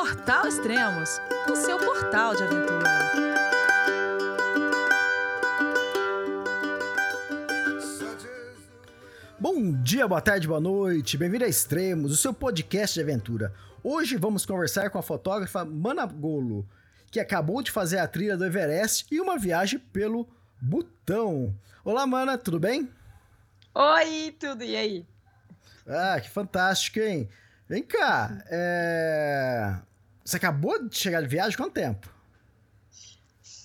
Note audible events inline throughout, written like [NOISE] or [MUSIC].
Portal Extremos, o seu portal de aventura. Bom dia, boa tarde, boa noite. Bem-vindo a Extremos, o seu podcast de aventura. Hoje vamos conversar com a fotógrafa Mana Golo, que acabou de fazer a trilha do Everest e uma viagem pelo Butão. Olá, Mana, tudo bem? Oi, tudo, e aí? Ah, que fantástico, hein? Vem cá, é... você acabou de chegar de viagem quanto tempo?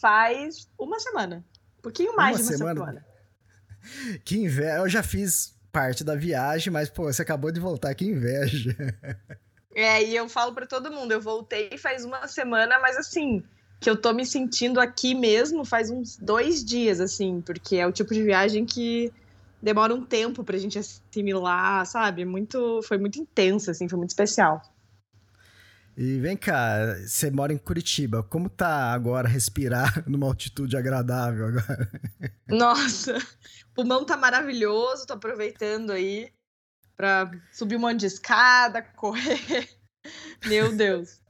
Faz uma semana. Um pouquinho mais uma de uma semana. semana. [LAUGHS] Que inveja. Eu já fiz parte da viagem, mas, pô, você acabou de voltar, que inveja. [LAUGHS] É, e eu falo para todo mundo, eu voltei faz uma semana, mas assim, que eu tô me sentindo aqui mesmo faz uns dois dias, assim, porque é o tipo de viagem que demora um tempo pra gente assimilar, sabe? Muito, foi muito intenso, assim, foi muito especial. E vem cá, você mora em Curitiba, como tá agora respirar [LAUGHS] numa altitude agradável agora? Nossa, o pulmão tá maravilhoso, tô aproveitando aí para subir um monte de escada, correr. [LAUGHS] Meu Deus.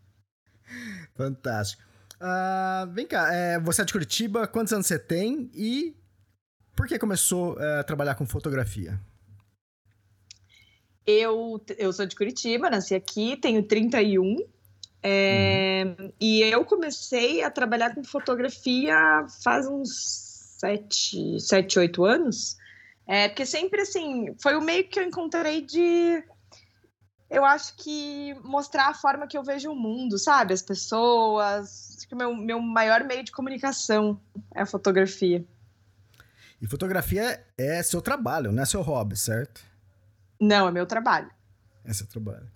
Fantástico. Uh, vem cá, é, você é de Curitiba, quantos anos você tem e por que começou é, a trabalhar com fotografia? Eu, eu sou de Curitiba, nasci aqui, tenho 31. É, uhum. E eu comecei a trabalhar com fotografia faz uns 7, 7 8 anos. É, porque sempre, assim, foi o meio que eu encontrei de. Eu acho que mostrar a forma que eu vejo o mundo, sabe? As pessoas. Acho que o meu, meu maior meio de comunicação é a fotografia. E fotografia é seu trabalho, não é seu hobby, certo? Não, é meu trabalho. É seu trabalho.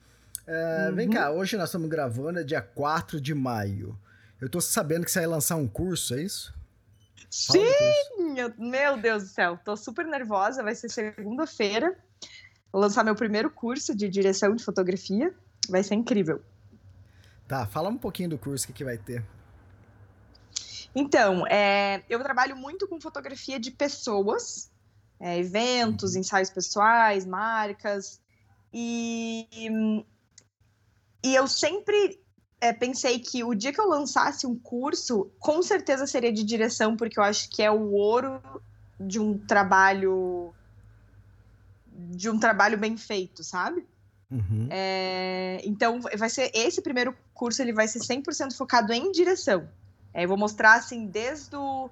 É, uhum. Vem cá, hoje nós estamos gravando, é dia 4 de maio. Eu tô sabendo que você vai lançar um curso, é isso? Sim! Meu Deus do céu, tô super nervosa. Vai ser segunda-feira. Vou lançar meu primeiro curso de direção de fotografia. Vai ser incrível. Tá, fala um pouquinho do curso que, que vai ter. Então, é, eu trabalho muito com fotografia de pessoas, é, eventos, uhum. ensaios pessoais, marcas. E, e eu sempre é, pensei que o dia que eu lançasse um curso, com certeza seria de direção, porque eu acho que é o ouro de um trabalho de um trabalho bem feito, sabe? Uhum. É, então, vai ser esse primeiro curso, ele vai ser 100% focado em direção. É, eu vou mostrar, assim, desde o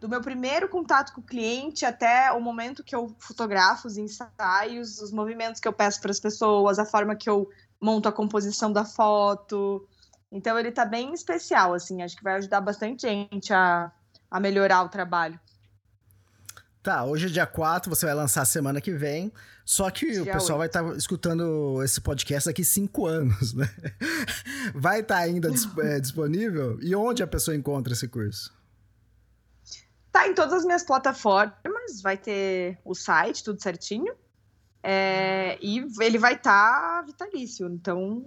do meu primeiro contato com o cliente até o momento que eu fotografo os ensaios, os movimentos que eu peço para as pessoas, a forma que eu monto a composição da foto, então ele tá bem especial, assim, acho que vai ajudar bastante gente a, a melhorar o trabalho. Tá, hoje é dia 4, você vai lançar semana que vem. Só que dia o pessoal 8. vai estar tá escutando esse podcast daqui cinco anos, né? [LAUGHS] Vai estar tá ainda é, [LAUGHS] disponível? E onde a pessoa encontra esse curso? Tá em todas as minhas plataformas, vai ter o site, tudo certinho. É, e ele vai estar tá vitalício. Então,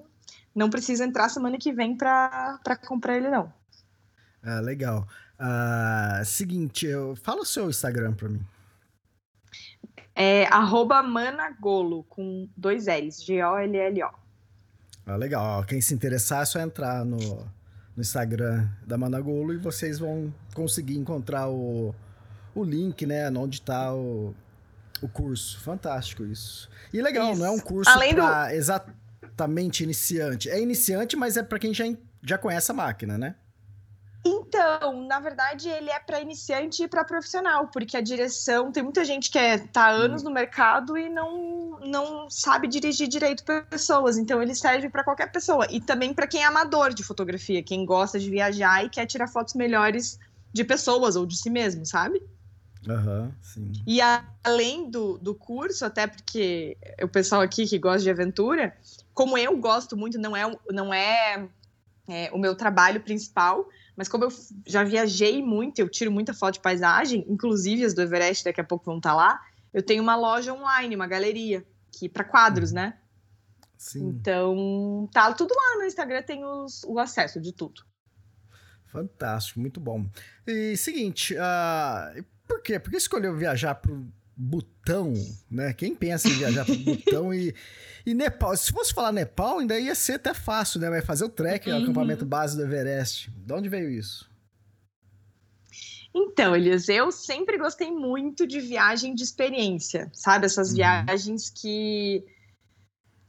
não precisa entrar semana que vem para comprar ele, não. Ah, legal. Uh, seguinte, eu... fala o seu Instagram para mim. É managolo, com dois L's, G-O-L-L-O. Ah, legal. Quem se interessar é só entrar no, no Instagram da Managolo e vocês vão conseguir encontrar o, o link, né, onde está o, o curso. Fantástico isso. E legal, isso. não é um curso Além do... exatamente iniciante. É iniciante, mas é para quem já, já conhece a máquina, né? Então, na verdade, ele é para iniciante e para profissional, porque a direção tem muita gente que é, tá anos hum. no mercado e não, não sabe dirigir direito pessoas, então ele serve para qualquer pessoa e também para quem é amador de fotografia, quem gosta de viajar e quer tirar fotos melhores de pessoas ou de si mesmo, sabe? Uhum, sim. E a, além do, do curso, até porque o pessoal aqui que gosta de aventura, como eu gosto muito, não é, não é, é, o meu trabalho principal, mas como eu já viajei muito, eu tiro muita foto de paisagem, inclusive as do Everest daqui a pouco vão estar tá lá, eu tenho uma loja online, uma galeria, que para quadros, uhum. né? Sim. Então, tá tudo lá no Instagram, tem os, o acesso de tudo. Fantástico, muito bom. E seguinte, uh, por quê? Por que escolheu viajar pro Butão, né? Quem pensa em viajar para Butão e, e Nepal? Se fosse falar Nepal, ainda ia ser até fácil, né? Vai fazer o trek, uhum. o acampamento base do Everest. De onde veio isso? Então, Elias, eu sempre gostei muito de viagem de experiência, sabe? Essas uhum. viagens que.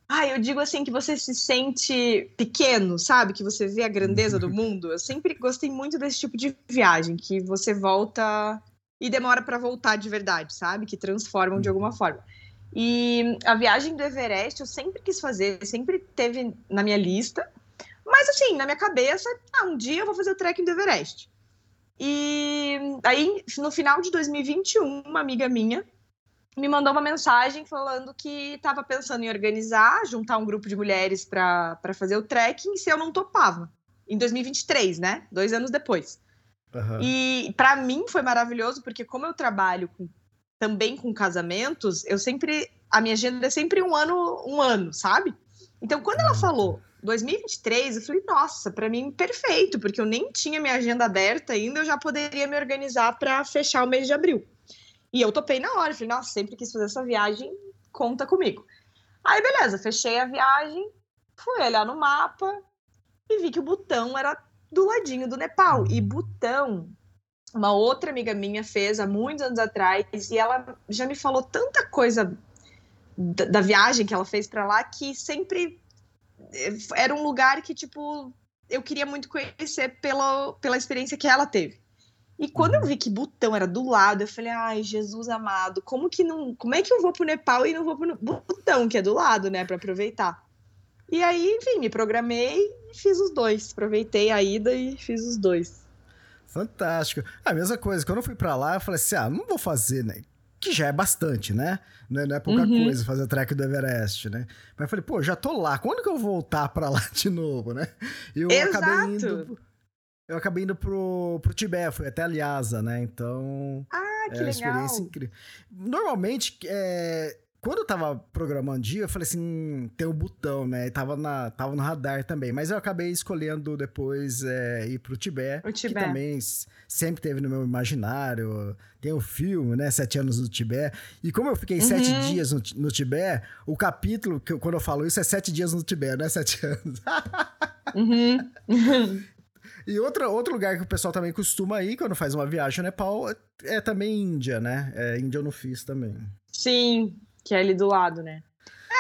Ah, eu digo assim que você se sente pequeno, sabe? Que você vê a grandeza do uhum. [LAUGHS] mundo. Eu sempre gostei muito desse tipo de viagem, que você volta e demora para voltar de verdade, sabe? Que transformam de alguma forma. E a viagem do Everest eu sempre quis fazer, sempre teve na minha lista. Mas assim, na minha cabeça, ah, um dia eu vou fazer o trekking do Everest. E aí, no final de 2021, uma amiga minha me mandou uma mensagem falando que estava pensando em organizar, juntar um grupo de mulheres para fazer o trekking, se eu não topava. Em 2023, né? Dois anos depois. Uhum. E para mim foi maravilhoso, porque como eu trabalho com, também com casamentos, eu sempre. A minha agenda é sempre um ano, um ano, sabe? Então, quando ela falou 2023, eu falei, nossa, para mim perfeito, porque eu nem tinha minha agenda aberta ainda, eu já poderia me organizar para fechar o mês de abril. E eu topei na hora, falei, nossa, sempre quis fazer essa viagem, conta comigo. Aí, beleza, fechei a viagem, fui olhar no mapa e vi que o Butão era do ladinho do Nepal. E Butão, uma outra amiga minha fez há muitos anos atrás, e ela já me falou tanta coisa da, da viagem que ela fez para lá que sempre eh, era um lugar que, tipo, eu queria muito conhecer pela, pela experiência que ela teve. E quando eu uhum. vi que Butão era do lado, eu falei, ai, Jesus amado, como que não. Como é que eu vou pro Nepal e não vou pro Butão, que é do lado, né? para aproveitar. E aí, enfim, me programei e fiz os dois. Aproveitei a ida e fiz os dois. Fantástico. A mesma coisa, quando eu fui para lá, eu falei assim: ah, não vou fazer, né? Que já é bastante, né? Não é, não é pouca uhum. coisa fazer trek do Everest, né? Mas eu falei, pô, já tô lá, quando que eu vou voltar para lá [LAUGHS] de novo, né? E eu Exato. acabei indo. Eu acabei indo pro, pro Tibete, fui até Lhasa, né? Então. Ah, que é uma legal. experiência incrível. Normalmente, é, quando eu tava programando dia, eu falei assim, tem o botão, né? tava, na, tava no radar também. Mas eu acabei escolhendo depois é, ir pro Tibete, o Tibete. que também sempre teve no meu imaginário. Tem o filme, né? Sete anos no Tibete. E como eu fiquei uhum. sete dias no, no Tibete, o capítulo, que eu, quando eu falo isso, é sete dias no Tibete, não é sete anos. uhum. [LAUGHS] [LAUGHS] E outra, outro lugar que o pessoal também costuma ir quando faz uma viagem ao Nepal é, é também Índia, né? É, Índia eu não fiz também. Sim, que é ali do lado, né?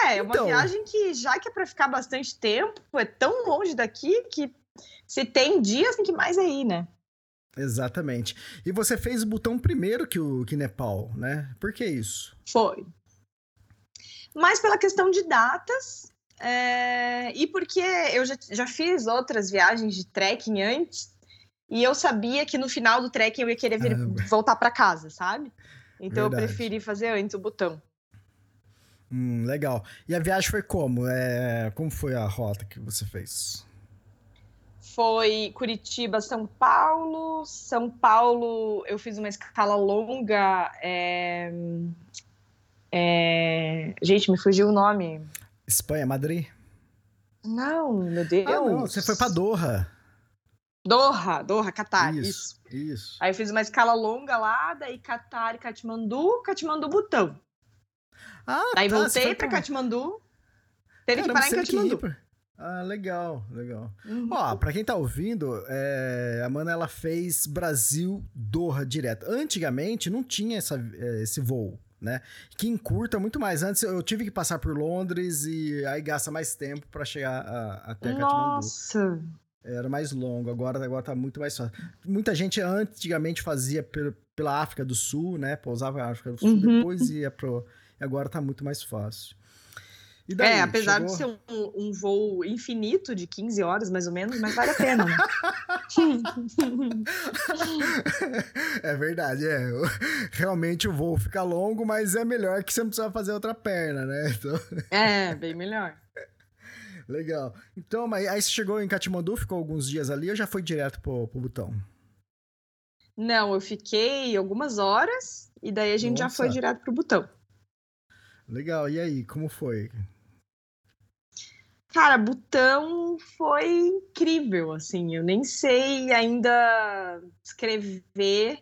É, é uma então... viagem que, já que é pra ficar bastante tempo, é tão longe daqui que se tem dias, tem que mais aí, é né? Exatamente. E você fez o botão primeiro que o que Nepal, né? Por que isso? Foi. Mas pela questão de datas é... e porque eu já, já fiz outras viagens de trekking antes e eu sabia que no final do trekking eu ia querer vir, ah, voltar para casa, sabe? Então Verdade. eu preferi fazer antes o botão. Hum, legal. E a viagem foi como? É, como foi a rota que você fez? Foi Curitiba, São Paulo. São Paulo, eu fiz uma escala longa. É... É... Gente, me fugiu o nome. Espanha, Madrid? Não, meu Deus. Ah, não, você foi para Doha. Doha, Doha, Catar, isso, isso. Isso. Aí eu fiz uma escala longa lá, daí Catar e Katmandu, Katmandu Butão. Ah, Aí tá, voltei pra Katmandu. Teve Caramba, que parar em Katmandu. Ah, legal, legal. Uhum. Ó, pra quem tá ouvindo, é, a Mana ela fez Brasil Doha direto. Antigamente não tinha essa, é, esse voo, né? Que encurta muito mais. Antes eu tive que passar por Londres e aí gasta mais tempo para chegar a, até Katmandu. Nossa! Era mais longo, agora, agora tá muito mais fácil. Muita gente antigamente fazia pela África do Sul, né? Pousava na África do Sul, uhum. depois ia pro agora está muito mais fácil. Daí, é, apesar chegou... de ser um, um, voo infinito de 15 horas, mais ou menos, mas vale a pena. Né? [LAUGHS] é verdade, é. Realmente o voo fica longo, mas é melhor que você não precisa fazer outra perna, né? Então... É, bem melhor. Legal. Então, mas aí você chegou em Katmandu, ficou alguns dias ali ou já foi direto pro, pro Butão? Não, eu fiquei algumas horas e daí a gente Nossa. já foi direto pro Butão. Legal, e aí, como foi? Cara, Butão foi incrível, assim, eu nem sei ainda escrever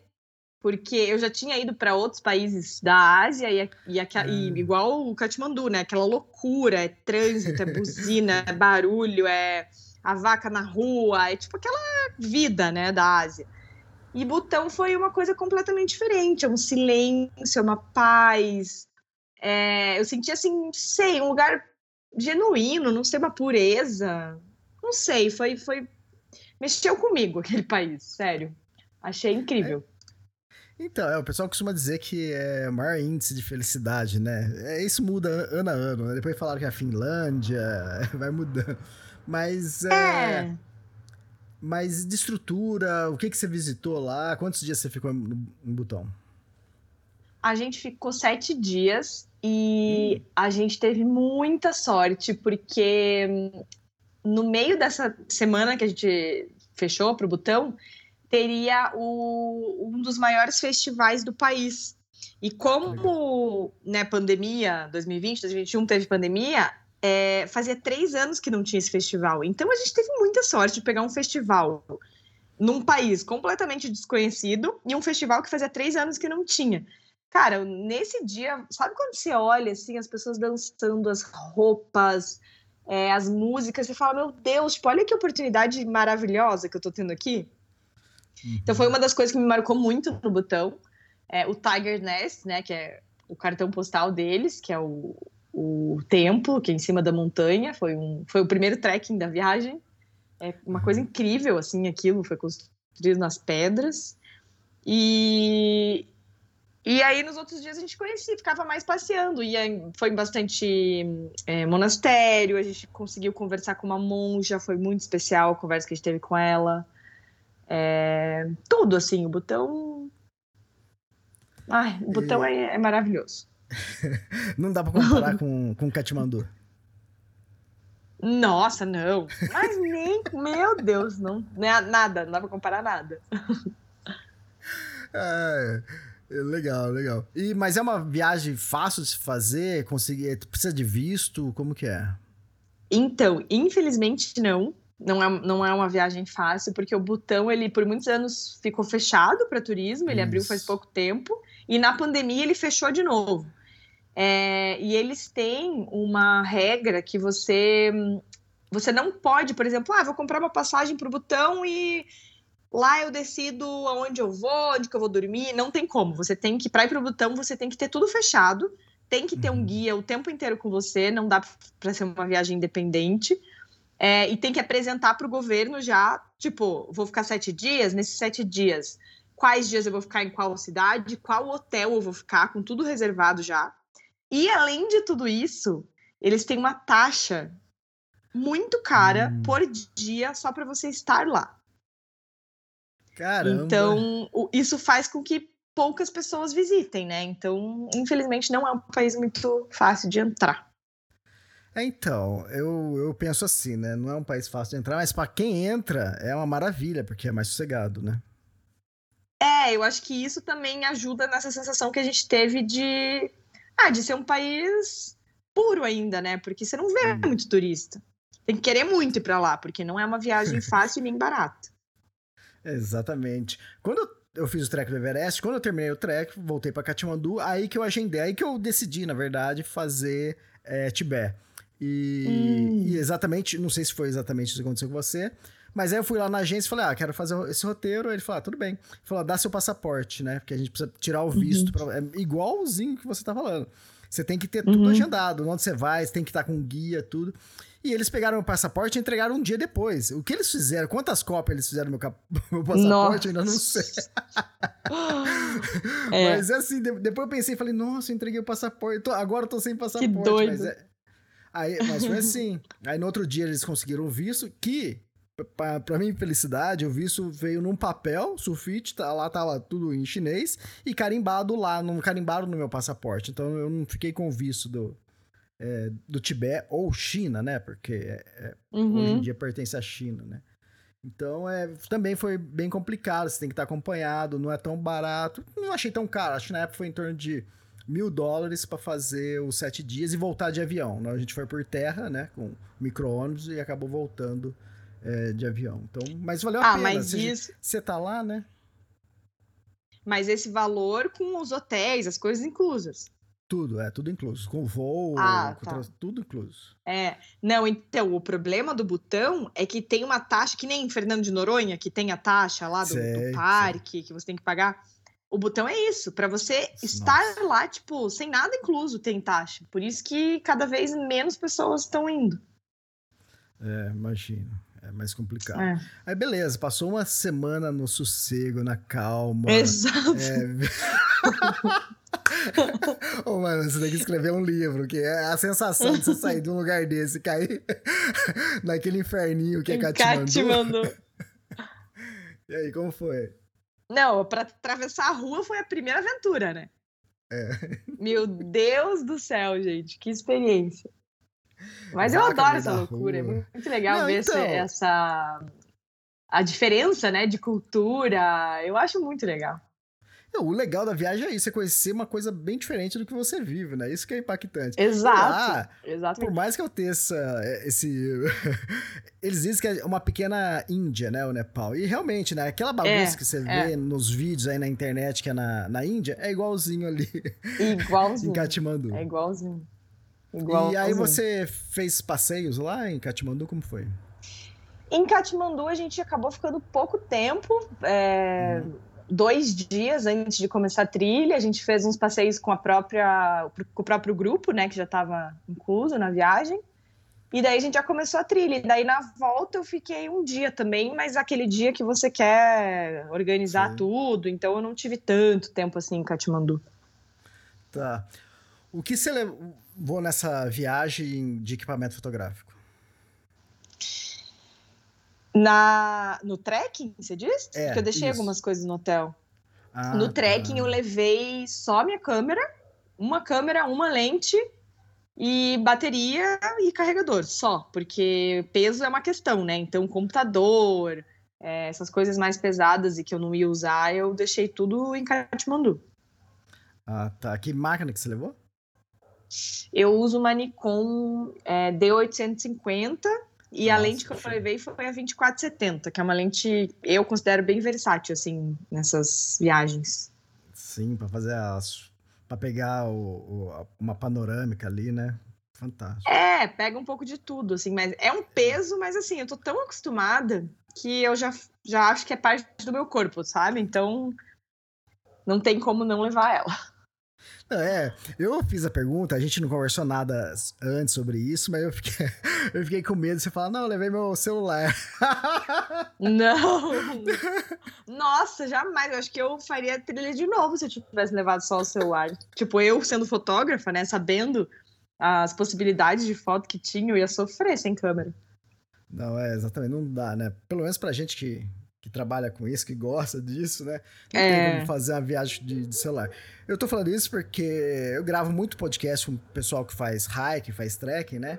porque eu já tinha ido para outros países da Ásia e, e, e, e, igual o Katmandu, né? Aquela loucura, é trânsito, é buzina, é barulho, é a vaca na rua, é tipo aquela vida, né, da Ásia. E Butão foi uma coisa completamente diferente, é um silêncio, é uma paz. É, eu senti assim, sei, um lugar genuíno, não sei, uma pureza. Não sei, foi, foi. Mexeu comigo [LAUGHS] aquele país, sério. Achei incrível. É, então, é, o pessoal costuma dizer que é o maior índice de felicidade, né? É, isso muda ano a ano, né? Depois falaram que é a Finlândia, [LAUGHS] vai mudando. Mas é. é... Mas de estrutura, o que, que você visitou lá? Quantos dias você ficou em Butão? A gente ficou sete dias e a gente teve muita sorte, porque hum, no meio dessa semana que a gente fechou para o Butão, teria o, um dos maiores festivais do país. E como, né, pandemia, 2020, 2021 teve pandemia, é, fazia três anos que não tinha esse festival. Então a gente teve muita sorte de pegar um festival num país completamente desconhecido e um festival que fazia três anos que não tinha. Cara, nesse dia, sabe quando você olha assim, as pessoas dançando, as roupas, é, as músicas, você fala, meu Deus, tipo, olha que oportunidade maravilhosa que eu tô tendo aqui. Uhum. Então foi uma das coisas que me marcou muito no botão. É, o Tiger Nest, né, que é o cartão postal deles, que é o, o templo, que é em cima da montanha, foi, um, foi o primeiro trekking da viagem. É uma coisa uhum. incrível, assim, aquilo foi construído nas pedras. E, e aí, nos outros dias, a gente conhecia, ficava mais passeando. E foi bastante é, monastério, a gente conseguiu conversar com uma monja, foi muito especial a conversa que a gente teve com ela. É, tudo, assim, o botão... Ai, o botão e... é, é maravilhoso. [LAUGHS] não dá pra comparar com, com Katmandu. Nossa, não. Mas nem. meu Deus, não. Nada, não dá pra comparar nada. [LAUGHS] É, é, legal, legal. E, mas é uma viagem fácil de se fazer? Conseguir, precisa de visto? Como que é? Então, infelizmente não. Não é, não é uma viagem fácil, porque o Butão, ele por muitos anos ficou fechado para turismo, ele Isso. abriu faz pouco tempo, e na pandemia ele fechou de novo. É, e eles têm uma regra que você você não pode, por exemplo, ah, vou comprar uma passagem para o Butão e lá eu decido aonde eu vou, onde que eu vou dormir. Não tem como. Você tem que, para ir para o Butão, você tem que ter tudo fechado, tem que ter um uhum. guia o tempo inteiro com você, não dá para ser uma viagem independente. É, e tem que apresentar para o governo já, tipo, vou ficar sete dias, nesses sete dias, quais dias eu vou ficar em qual cidade, qual hotel eu vou ficar, com tudo reservado já. E além de tudo isso, eles têm uma taxa muito cara hum. por dia só para você estar lá. Caramba. Então, isso faz com que poucas pessoas visitem, né? Então, infelizmente, não é um país muito fácil de entrar. É, então, eu, eu penso assim, né? Não é um país fácil de entrar, mas para quem entra é uma maravilha, porque é mais sossegado, né? É, eu acho que isso também ajuda nessa sensação que a gente teve de ah, de ser um país puro ainda, né? Porque você não vê hum. muito turista. Tem que querer muito ir para lá, porque não é uma viagem [LAUGHS] fácil nem barata. Exatamente. Quando eu fiz o trek do Everest, quando eu terminei o trek, voltei para Katmandu, aí que eu agendei, aí que eu decidi, na verdade, fazer é, Tibete. E, hum. e, exatamente, não sei se foi exatamente isso que aconteceu com você, mas aí eu fui lá na agência e falei, ah, quero fazer esse roteiro. Aí ele falou, ah, tudo bem. Ele falou, dá seu passaporte, né? Porque a gente precisa tirar o uhum. visto. Uhum. Pra... É igualzinho que você tá falando. Você tem que ter tudo uhum. agendado. Onde você vai, você tem que estar com guia, tudo. E eles pegaram o passaporte e entregaram um dia depois. O que eles fizeram? Quantas cópias eles fizeram no meu, cap... [LAUGHS] meu passaporte? Nossa. Ainda não sei. [LAUGHS] é. Mas assim, depois eu pensei e falei, nossa, eu entreguei o passaporte. Agora eu tô sem passaporte. Que doido. Mas, é... Aí, mas foi assim. Aí no outro dia eles conseguiram o visto, que pra, pra minha felicidade, o visto veio num papel, sulfite, tá, lá tava tudo em chinês, e carimbado lá, não carimbaram no meu passaporte. Então eu não fiquei com o visto do, é, do Tibete ou China, né? Porque é, é, uhum. hoje em dia pertence à China, né? Então, é, também foi bem complicado, você tem que estar acompanhado, não é tão barato. Não achei tão caro, acho que na época foi em torno de mil dólares para fazer os sete dias e voltar de avião. Né? A gente foi por terra, né, com micro-ônibus e acabou voltando é, de avião. Então, mas valeu a ah, pena. Mas você, isso... você tá lá, né? Mas esse valor com os hotéis, as coisas inclusas. Tudo, é tudo incluso. Com voo, Ah, com tá. trans- tudo incluso. É, não, então, o problema do botão é que tem uma taxa, que nem em Fernando de Noronha, que tem a taxa lá do, do sei. parque, que você tem que pagar. O botão é isso, pra você Nossa. estar lá, tipo, sem nada incluso tem taxa. Por isso que cada vez menos pessoas estão indo. É, imagino. É mais complicado. É. Aí beleza, passou uma semana no sossego, na calma. Exato. É... [LAUGHS] [LAUGHS] Ô, mano, você tem que escrever um livro, que é a sensação de você sair de um lugar desse e cair [LAUGHS] naquele inferninho que é. Katmandu. [LAUGHS] E aí, como foi? Não, pra atravessar a rua foi a primeira aventura, né? Meu Deus do céu, gente, que experiência. Mas eu Vaca no adoro essa loucura, é rua. muito legal Não, ver então. essa a diferença, né, de cultura. Eu acho muito legal. Não, o legal da viagem é isso, é conhecer uma coisa bem diferente do que você vive, né? Isso que é impactante. Exato. Ah, Exato. Por mais que eu tenha essa, esse. [LAUGHS] Eles dizem que é uma pequena Índia, né? O Nepal. E realmente, né? Aquela bagunça É, que você vê é. nos vídeos aí na internet, que é na, na Índia, é igualzinho ali [LAUGHS] em Igualzinho. Katmandu. É igualzinho. Igualzinho. E aí você fez passeios lá em Katmandu, como foi? Em Katmandu, a gente acabou ficando pouco tempo. é, Uhum. Dois dias antes de começar a trilha, a gente fez uns passeios com a própria, com o próprio grupo, né, que já estava incluso na viagem. E daí a gente já começou a trilha. E daí na volta eu fiquei um dia também, mas aquele dia que você quer organizar Sim. tudo, então eu não tive tanto tempo assim em Katmandu. Tá. O que você levou nessa viagem de equipamento fotográfico? Na, no trekking, você diz? É, Porque eu deixei isso. algumas coisas no hotel. Ah, no tá. trekking eu levei só minha câmera, uma câmera, uma lente e bateria e carregador, só, porque peso é uma questão, né? Então, computador, é, essas coisas mais pesadas e que eu não ia usar, eu deixei tudo em Katmandu. Ah, tá. Que máquina que você levou? Eu uso uma Nikon é, D850 e a Nossa, lente que eu show. levei foi a 2470, que é uma lente eu considero bem versátil assim nessas viagens. Sim, pra fazer as. pra pegar o, o- a- uma panorâmica ali, né? Fantástico. É, pega um pouco de tudo, assim, mas é um peso, mas assim, eu tô tão acostumada que eu já, já acho que é parte do meu corpo, sabe? Então não tem como não levar ela. Não, É, eu fiz a pergunta, a gente não conversou nada antes sobre isso, mas eu fiquei, [LAUGHS] eu fiquei com medo de você falar, não, eu levei meu celular. [LAUGHS] Não! Nossa, jamais. Eu acho que eu faria trilha de novo se eu tivesse levado só o celular. Tipo, eu sendo fotógrafa, né, sabendo as possibilidades de foto que tinha, eu ia sofrer sem câmera. Não, é, exatamente, não dá, né? Pelo menos pra gente que, que trabalha com isso, que gosta disso, né? Não tem É. como fazer uma viagem de, de celular. Eu tô falando isso porque eu gravo muito podcast com o pessoal que faz hike, faz trekking, né?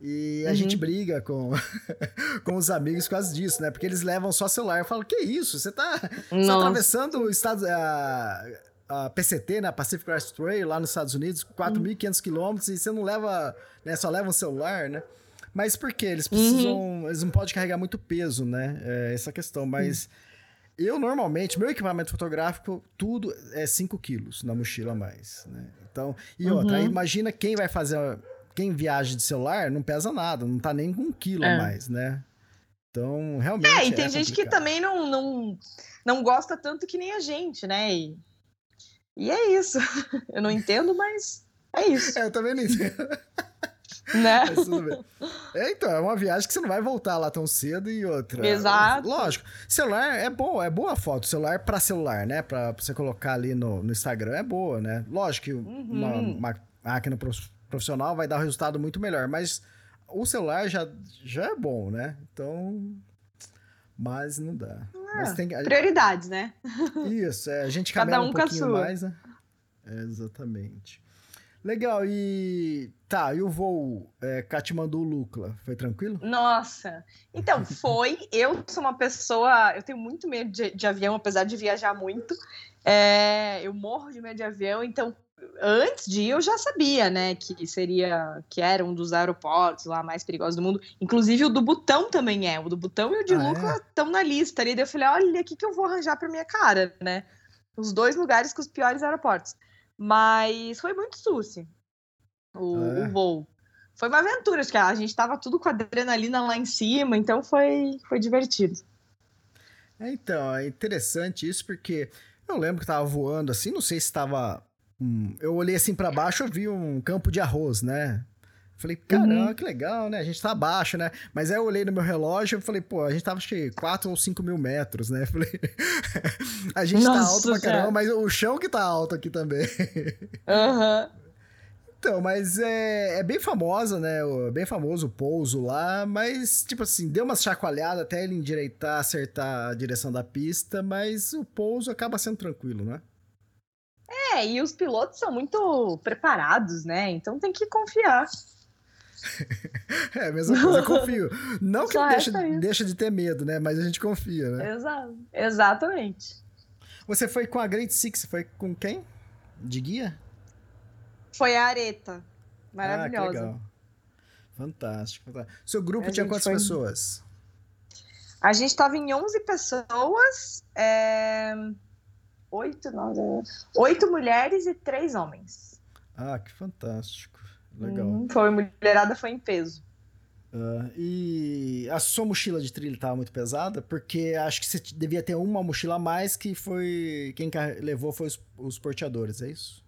E a Uhum. gente briga com, [LAUGHS] com os amigos por causa disso, né? Porque eles levam só celular. Eu falo, que isso? Você tá, você tá atravessando o estado, a, a PCT, né? Pacific Crest Trail, lá nos Estados Unidos, 4.500 quilômetros, e você não leva, né? Só leva um celular, né? Mas por quê? Eles precisam. Eles não podem carregar muito peso, né? É essa a questão. Mas eu normalmente, meu equipamento fotográfico, tudo é 5 quilos na mochila a mais, né? Então, e outra, aí imagina quem vai fazer. Quem viaja de celular não pesa nada, não tá nem com um quilo a É. mais, né? Então, realmente. É, e tem gente que também não, não, não gosta tanto que nem a gente, né? E, e é isso. [LAUGHS] Eu não entendo, mas é isso, É, eu também não entendo. [LAUGHS] né? [LAUGHS] Mas tudo bem. É, então, é uma viagem que você não vai voltar lá tão cedo e outra. Exato. Lógico, celular é bom, é boa a foto. Celular pra celular, né? Pra, pra você colocar ali no, no Instagram é boa, né? Lógico que uma, Uhum. uma máquina prof- profissional vai dar um resultado muito melhor, mas o celular já, já é bom, né? Então. Mas não dá. Mas tem Prioridades, né? isso, é, a gente Cada caminha um um com a pouquinho sua. mais, né? É, exatamente. Legal, e. Tá, e o voo é, Katmandu-Lukla? Foi tranquilo? Nossa. Então, [LAUGHS] foi. Eu sou uma pessoa. Eu tenho muito medo de, de avião, apesar de viajar muito. É, eu morro de medo de avião, então. Antes de ir, eu já sabia, né, que seria, que era um dos aeroportos lá mais perigosos do mundo. Inclusive o do Butão também é. O do Butão e o de Ah, é? Lucla estão na lista ali. Daí eu falei, olha, o que, que eu vou arranjar pra minha cara, né? Os dois lugares com os piores aeroportos. Mas foi muito suci o, é. o voo. Foi uma aventura, acho que a gente tava tudo com adrenalina lá em cima, então foi, foi divertido. É, então, é interessante isso porque eu lembro que tava voando assim, não sei se tava. Hum, eu olhei assim para baixo, eu vi um campo de arroz, né? Falei, caramba, uhum. que legal, né? A gente tá abaixo, né? Mas aí eu olhei no meu relógio e falei, pô, a gente tava acho que 4 ou 5 mil metros, né? [LAUGHS] Falei, a gente Nossa, tá alto pra caramba, mas o chão que tá alto aqui também. [LAUGHS] Aham. Uhum. Então, mas é, é bem famosa, né? Bem famoso o pouso lá, mas, tipo assim, deu uma chacoalhada até ele endireitar, acertar a direção da pista, mas o pouso acaba sendo tranquilo, né? É, e os pilotos são muito preparados, né? Então tem que confiar. [LAUGHS] é, a mesma coisa, eu confio. Não que deixa, deixa de ter medo, né? Mas a gente confia, né? Exato. Exatamente. Você foi com a Great Six, foi com quem? De guia? Foi a Areta. Maravilhosa. Ah, legal. Fantástico, fantástico. Seu grupo a tinha quantas foi... pessoas? A gente estava em 11 pessoas. É... Oito, não, oito mulheres e três homens. Ah, que fantástico. Legal. Hum, foi, mulherada foi em peso. Uh, e a sua mochila de trilha estava muito pesada, porque acho que você devia ter uma mochila a mais que foi. Quem levou foi os, os porteadores, é isso?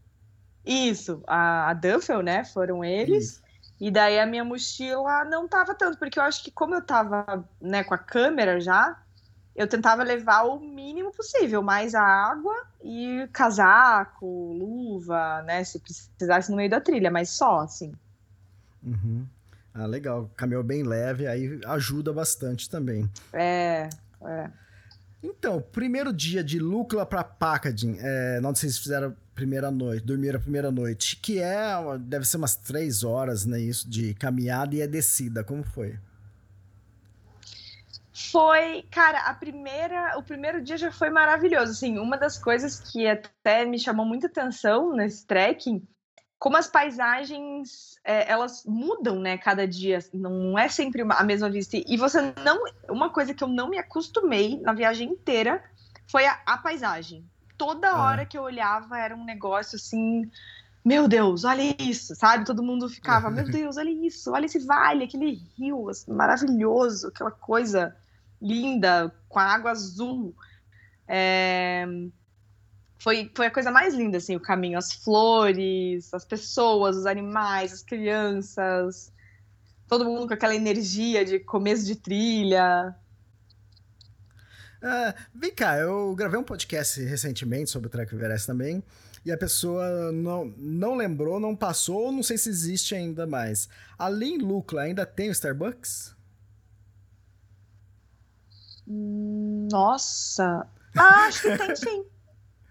Isso, a, a Duffel, né? Foram eles. Isso. E daí a minha mochila não tava tanto, porque eu acho que como eu tava, né, com a câmera já, eu tentava levar o mínimo possível, mais a água e casaco, luva, né, se precisasse no meio da trilha, mas só, assim. Uhum. Ah, legal. Caminhou bem leve, aí ajuda bastante também. É, é. Então, primeiro dia de Lucla para Packaging, é, não sei se fizeram primeira noite, dormir a primeira noite, que é, deve ser umas três horas, né, isso, de caminhada e é descida, como foi? Foi, cara, a primeira, o primeiro dia já foi maravilhoso, assim, uma das coisas que até me chamou muita atenção nesse trekking como as paisagens é, elas mudam, né, cada dia, não é sempre a mesma vista. E você não, uma coisa que eu não me acostumei na viagem inteira foi a, a paisagem. Toda ah. hora que eu olhava era um negócio assim, meu Deus, olha isso, sabe? Todo mundo ficava, meu Deus, olha isso, olha esse vale, aquele rio assim, maravilhoso, aquela coisa linda com a água azul. É foi, foi a coisa mais linda, assim, o caminho. As flores, as pessoas, os animais, as crianças. Todo mundo com aquela energia de começo de trilha. Uh, vem cá, eu gravei um podcast recentemente sobre o Trek Everest também. E a pessoa não, não lembrou, não passou, não sei se existe ainda mais. Ali em Lucla, ainda tem o Starbucks? Nossa! [LAUGHS] Ah, acho que tem sim.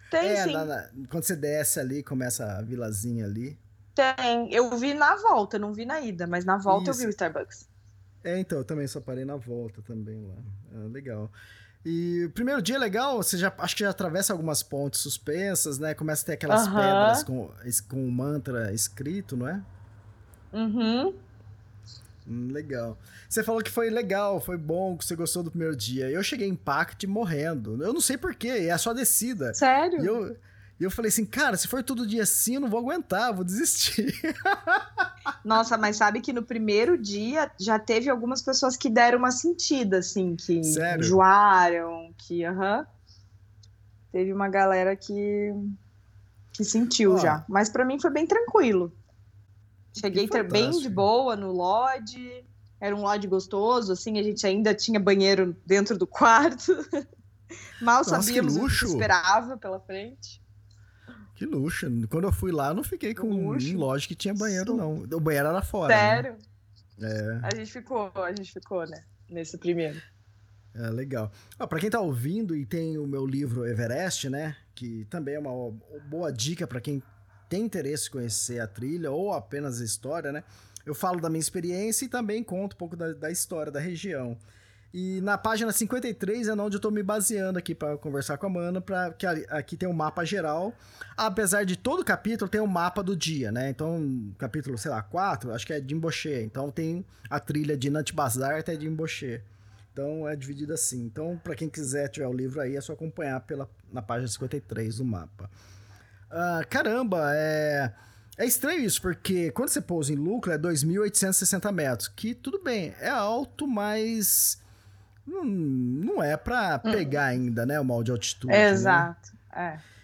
Tem, é, sim. Na, na, quando você desce ali, começa a vilazinha ali. Tem. Eu vi na volta, não vi na ida, mas na volta Isso. eu vi o Starbucks. É, então, eu também só parei na volta também lá. É, legal. E o primeiro dia é legal, você já acho que já atravessa algumas pontes suspensas, né? Começa a ter aquelas pedras com, com o mantra escrito, não é? Uhum. Hum, legal. Você falou que foi legal, foi bom, que você gostou do primeiro dia. Eu cheguei em Pact morrendo. Eu não sei porquê, é só descida. Sério? E eu, e eu falei assim, cara, se for todo dia assim, eu não vou aguentar, vou desistir. [LAUGHS] Nossa, mas sabe que no primeiro dia já teve algumas pessoas que deram uma sentida, assim, que Sério? enjoaram, que, aham. Uh -huh. Teve uma galera que, que sentiu já. Mas para mim foi bem tranquilo. Cheguei bem de boa no lodge. Era um lodge gostoso, assim, a gente ainda tinha banheiro dentro do quarto. [LAUGHS] Mal Nossa, sabíamos o que esperava pela frente. Que luxo. Quando eu fui lá, eu não fiquei com luxo. um lodge que tinha banheiro, não. O banheiro era fora. Né? Sério? Né? É. A gente ficou, a gente ficou, né? Nesse primeiro. É, legal. Ah, para quem tá ouvindo e tem o meu livro Everest, né? Que também é uma boa dica para quem tem interesse em conhecer a trilha ou apenas a história, né? Eu falo da minha experiência e também conto um pouco da, da história da região. E na página 53 é onde eu estou me baseando aqui para conversar com a Mana, para que aqui tem um mapa geral. Apesar de todo capítulo ter um mapa do dia, né? Então, capítulo, sei lá, 4, acho que é de Imboche. Então tem a trilha de Nantibazar até de Imboche. Então é dividido assim. Então, para quem quiser tiver o livro aí, é só acompanhar pela, na página 53 do mapa. Ah, caramba, é. É estranho isso, porque quando você pousa em lucro é 2.860 metros, que tudo bem, é alto, mas não, não é para hum. pegar ainda, né, o mal de altitude. Né? Exato, né? é.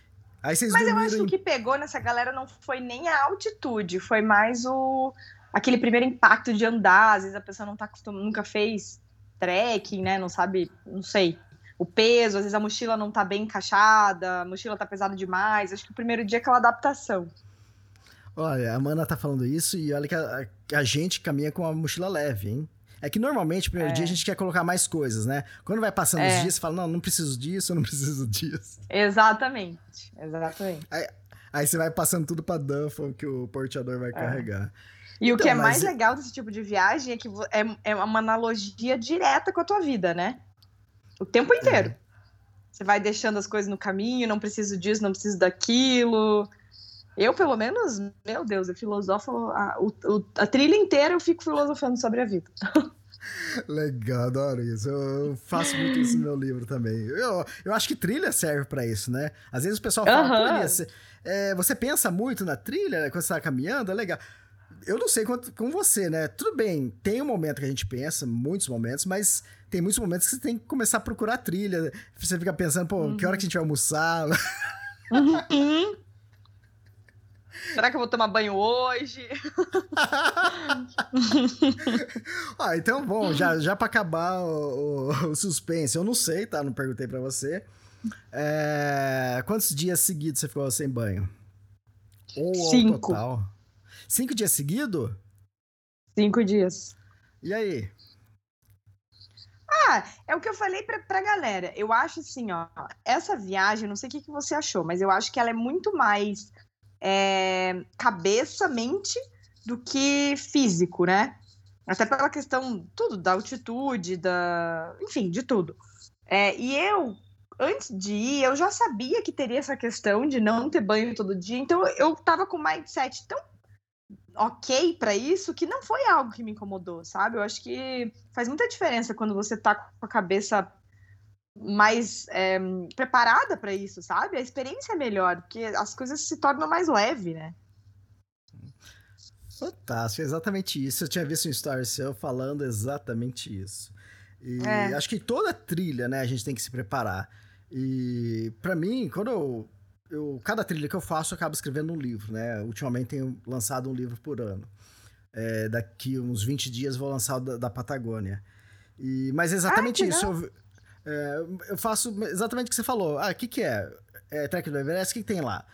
Mas eu acho que o que pegou nessa galera não foi nem a altitude, foi mais o aquele primeiro impacto de andar, às vezes a pessoa não tá acostumada, nunca fez trekking, né, não sabe, não sei, o peso, às vezes a mochila não tá bem encaixada, a mochila tá pesada demais, acho que o primeiro dia é aquela adaptação. Olha, a Mana tá falando isso e olha que a, a gente caminha com a mochila leve, hein? É que normalmente, no primeiro é. dia, a gente quer colocar mais coisas, né? Quando vai passando é. os dias, você fala, não, não preciso disso, eu não preciso disso. Exatamente, exatamente. Aí, aí você vai passando tudo pra Duffel que o porteador vai é. carregar. E então, o que é mais legal desse tipo de viagem é que é, é uma analogia direta com a tua vida, né? O tempo inteiro. É. Você vai deixando as coisas no caminho, não preciso disso, não preciso daquilo. Eu, pelo menos, meu Deus, eu filosofo a, o, a trilha inteira eu fico filosofando sobre a vida. [LAUGHS] Legal, adoro isso. Eu faço muito isso no meu livro também. Eu, eu acho que trilha serve para isso, né? Às vezes o pessoal fala, uhum. Você, é, você pensa muito na trilha né, quando você tá caminhando, é legal. Eu não sei quanto com você, né? Tudo bem, tem um momento que a gente pensa, muitos momentos, mas tem muitos momentos que você tem que começar a procurar trilha. Você fica pensando, pô, uhum. que hora que a gente vai almoçar? [LAUGHS] Uhum. Será que eu vou tomar banho hoje? [LAUGHS] ah, então, bom, já, já para acabar o, o, o, suspense, eu não sei, tá? Não perguntei para você. É, quantos dias seguidos você ficou sem banho? Ou Cinco. total? Cinco dias seguidos? Cinco dias. E aí? Ah, é o que eu falei pra, pra galera. Eu acho assim, ó, essa viagem, não sei o que, que você achou, mas eu acho que ela é muito mais é, cabeça, mente, do que físico, né? Até pela questão, tudo, da altitude, da. Enfim, de tudo. É, e eu, antes de ir, eu já sabia que teria essa questão de não ter banho todo dia, então eu tava com mindset tão ok para isso que não foi algo que me incomodou, sabe? Eu acho que faz muita diferença quando você tá com a cabeça mais é, preparada para isso, sabe? A experiência é melhor, porque as coisas se tornam mais leve, né? Fantástico, exatamente isso. Eu tinha visto um story seu falando exatamente isso. E é. acho que toda trilha, né, a gente tem que se preparar. E para mim, quando eu, eu, Cada trilha que eu faço, eu acabo escrevendo um livro, né? Ultimamente tenho lançado um livro por ano. É, daqui uns 20 dias vou lançar o da, da Patagônia. E, mas exatamente isso. Eu, é, eu faço exatamente o que você falou. Ah, o que, que é? é Trek do Everest, o que, que tem lá?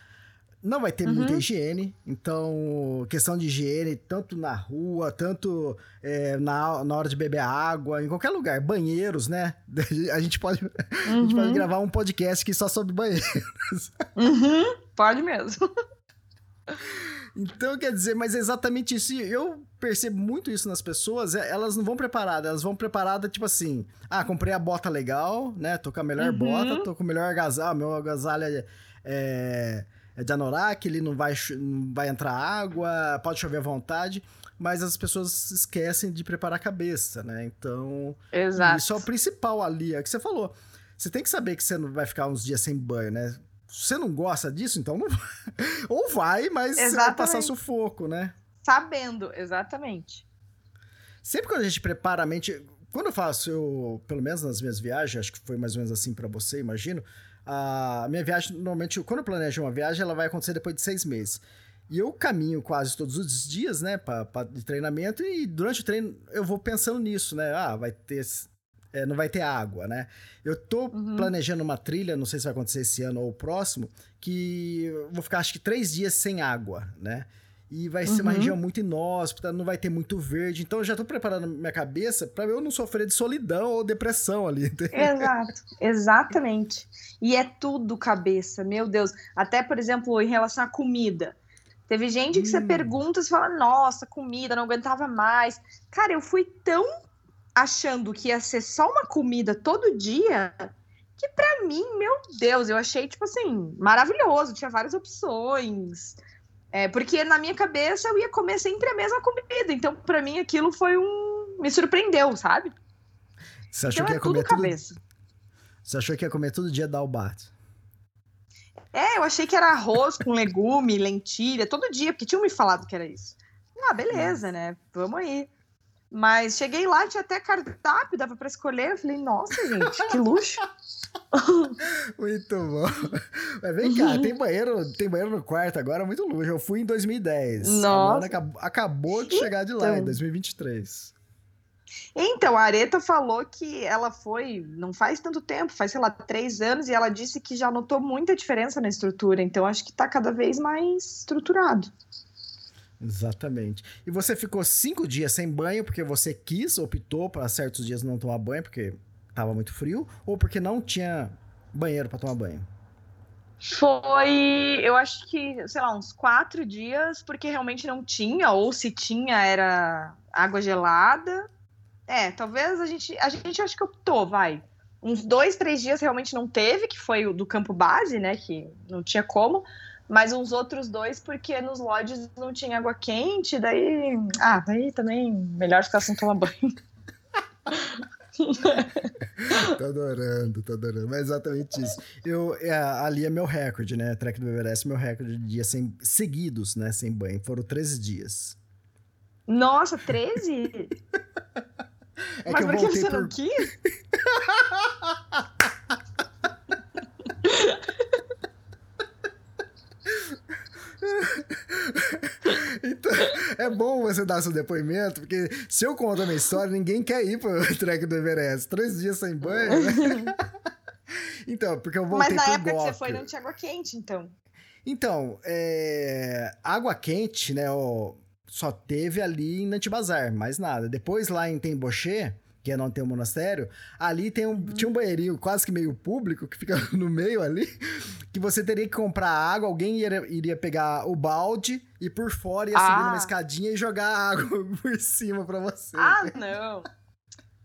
Não vai ter uhum. muita higiene, então, questão de higiene, tanto na rua, tanto é, na, na hora de beber água, em qualquer lugar. Banheiros, né? [LAUGHS] A gente pode, uhum. a gente pode gravar um podcast que só sobre banheiros. Uhum. Pode mesmo. [LAUGHS] Então, quer dizer, mas é exatamente isso. Eu percebo muito isso nas pessoas, é, elas não vão preparadas, elas vão preparadas, tipo assim, ah, comprei a bota legal, né? Tô com a melhor uhum. bota, tô com o melhor agasalho, meu agasalho é, é, é de anorak, ele não vai, não vai entrar água, pode chover à vontade, mas as pessoas esquecem de preparar a cabeça, né? Então, Exato. isso é o principal ali, é o que você falou. Você tem que saber que você não vai ficar uns dias sem banho, né? Você não gosta disso, então não vai. [LAUGHS] Ou vai, mas exatamente. você vai passar sufoco, né? Sabendo, exatamente. Sempre quando a gente prepara a mente. Quando eu faço, eu, pelo menos nas minhas viagens, acho que foi mais ou menos assim para você, imagino. A minha viagem, normalmente, quando eu planejo uma viagem, ela vai acontecer depois de seis meses. E eu caminho quase todos os dias, né, pra, pra, de treinamento, e durante o treino eu vou pensando nisso, né? Ah, vai ter é, não vai ter água, né? Eu tô uhum. planejando uma trilha, não sei se vai acontecer esse ano ou o próximo, que vou ficar acho que três dias sem água, né? E vai uhum. ser uma uhum. região muito inóspita, não vai ter muito verde. Então eu já tô preparando minha cabeça para eu não sofrer de solidão ou depressão ali. [LAUGHS] Exato, exatamente. E é tudo cabeça, meu Deus. Até, por exemplo, em relação à comida. Teve gente que hum. você pergunta e fala, nossa, comida, não aguentava mais. Cara, eu fui tão achando que ia ser só uma comida todo dia, que para mim, meu Deus, eu achei, tipo assim, maravilhoso. Tinha várias opções. É, porque na minha cabeça eu ia comer sempre a mesma comida. Então, para mim, aquilo foi um. Me surpreendeu, sabe? Você achou Então que é ia tudo comer tudo? cabeça. Você achou que ia comer todo dia dalbat? É, eu achei que era arroz com legume, [LAUGHS] lentilha, todo dia, porque tinham me falado que era isso. Ah, beleza, né? Vamos aí. Mas cheguei lá, tinha até cardápio, dava pra escolher. Eu falei, nossa, gente, que luxo. [LAUGHS] Muito bom. Mas vem cá, tem banheiro, tem banheiro no quarto agora, muito luxo. Eu fui em 2010. Nossa. Acabou, acabou de chegar de lá, em Então. 2023. Então, a Areta falou que ela foi, não faz tanto tempo, faz, sei lá, três anos, e ela disse que já notou muita diferença na estrutura. Então, acho que tá cada vez mais estruturado. Exatamente. E você ficou cinco dias sem banho porque você quis, optou para certos dias não tomar banho porque tava muito frio, ou porque não tinha banheiro para tomar banho? Foi, eu acho que, sei lá, uns quatro dias, porque realmente não tinha, ou se tinha, era água gelada. É, talvez a gente, a gente acho que optou, vai. Uns dois, três dias realmente não teve, que foi o do campo base, né, que não tinha como. Mas uns outros dois, porque nos lodges não tinha água quente, daí. Ah, daí também melhor ficar sem tomar banho. [LAUGHS] tô adorando, tô adorando. Mas exatamente isso. Eu, é, ali é meu recorde, né? Trek do Everest, meu recorde de dias sem, seguidos, né? Sem banho. Foram 13 dias. Nossa, 13? [LAUGHS] É Mas que eu por que você por... não quis? [LAUGHS] [LAUGHS] Então, é bom você dar seu depoimento, porque se eu conto a minha história, ninguém quer ir pro [LAUGHS] trek do Everest. Três dias sem banho, né? [LAUGHS] Então, porque eu voltei Mas na época que você foi não tinha água quente, então. Então, é, água quente, né? ó, só teve ali em Nantibazar, mais nada. Depois lá em Temboché, que não tem um monastério, ali tem um, tinha um banheirinho quase que meio público, que fica [LAUGHS] no meio ali, que você teria que comprar água, alguém iria, iria pegar o balde e por fora ia subir Ah. numa escadinha e jogar água [LAUGHS] por cima pra você. Ah, não.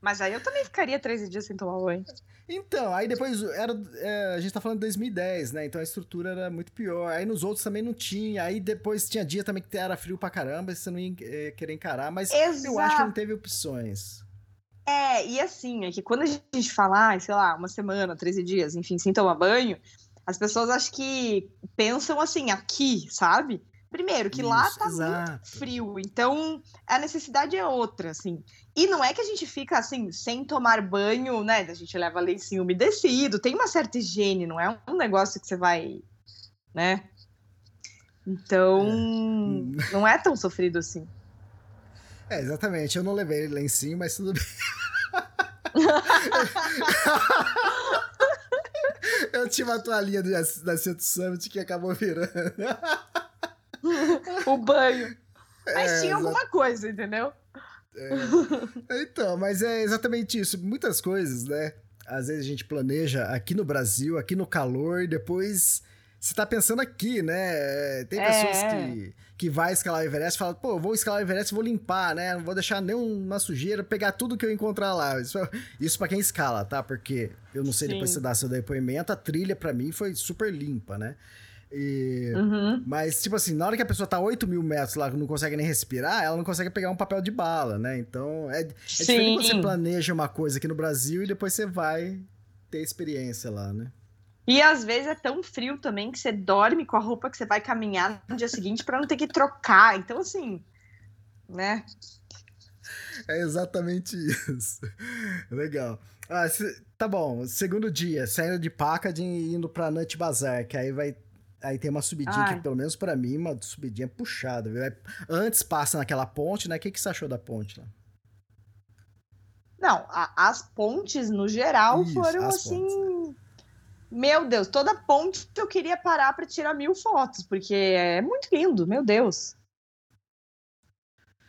Mas aí eu também ficaria 13 dias sem tomar banho. Então, aí depois era. é, a gente tá falando de 2010, né? Então a estrutura era muito pior. Aí nos outros também não tinha. Aí depois tinha dia também que era frio pra caramba, e você não ia é, querer encarar. Mas eu acho que não teve opções. É, e assim, é que quando a gente fala, sei lá, uma semana, 13 dias, enfim, sem tomar banho, as pessoas acho que pensam assim, aqui, sabe? Primeiro, que lá Isso, tá exato. muito frio, então a necessidade é outra, assim. E não é que a gente fica assim, sem tomar banho, né? A gente leva lencinho umedecido, tem uma certa higiene, não é um negócio que você vai, né? Então, não é tão sofrido assim. É, exatamente. Eu não levei lencinho, mas tudo bem. [LAUGHS] eu tinha uma toalhinha do- da Seto Summit que acabou virando. O banho. Mas É, tinha alguma coisa, entendeu? Então, mas é exatamente isso. Muitas coisas, né? Às vezes a gente planeja aqui no Brasil, aqui no calor, e depois você tá pensando aqui, né? Tem É. pessoas que, que vai escalar o Everest falam, pô, vou escalar o Everest, vou limpar, né? Não vou deixar nenhuma sujeira, pegar tudo que eu encontrar lá. Isso, isso pra quem escala, tá? Porque eu não sei depois Sim. se dá seu depoimento, a trilha pra mim foi super limpa, né? E... Uhum. Mas, tipo assim, na hora que a pessoa tá 8 mil metros lá, não consegue nem respirar, ela não consegue pegar um papel de bala, né? Então, é, é diferente quando você planeja uma coisa aqui no Brasil e depois você vai ter experiência lá, né? E às vezes é tão frio também que você dorme com a roupa que você vai caminhar no dia seguinte pra não ter que trocar. Então, assim, né? É exatamente [LAUGHS] isso. Legal. Ah, se- tá bom, segundo dia, saindo de Packaging e indo pra Nut Bazar, que aí vai. Aí tem uma subidinha Ai. que, pelo menos pra mim, uma subidinha puxada. viu? Aí Antes passa naquela ponte, né? O que, que você achou da ponte lá? Não, a- as pontes no geral Isso, foram as assim. Meu Deus, toda ponte eu queria parar pra tirar mil fotos, porque é muito lindo, meu Deus.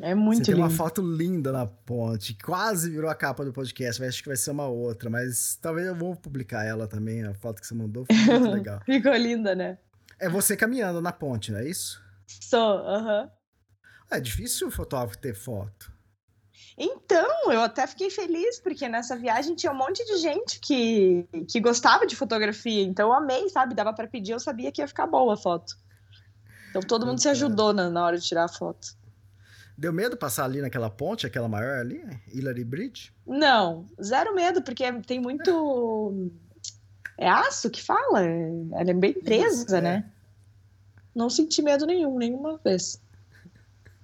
É muito Você tem lindo. uma foto linda na ponte, quase virou a capa do podcast, mas acho que vai ser uma outra, mas talvez eu vou publicar ela também, a foto que você mandou, foi muito [LAUGHS] legal. Ficou linda, né? É você caminhando na ponte, não é isso? Sou, aham. É difícil o fotógrafo ter foto. Então, eu até fiquei feliz, porque nessa viagem tinha um monte de gente que, que gostava de fotografia. Então, eu amei, sabe? Dava pra pedir, eu sabia que ia ficar boa a foto. Então, todo mundo se Fantástico. ajudou na, na hora de tirar a foto. Deu medo passar ali naquela ponte, aquela maior ali, Hillary Bridge? Não, zero medo, porque tem muito. É aço que fala? Ela é bem presa, Isso, é. né? Não senti medo nenhum, nenhuma vez.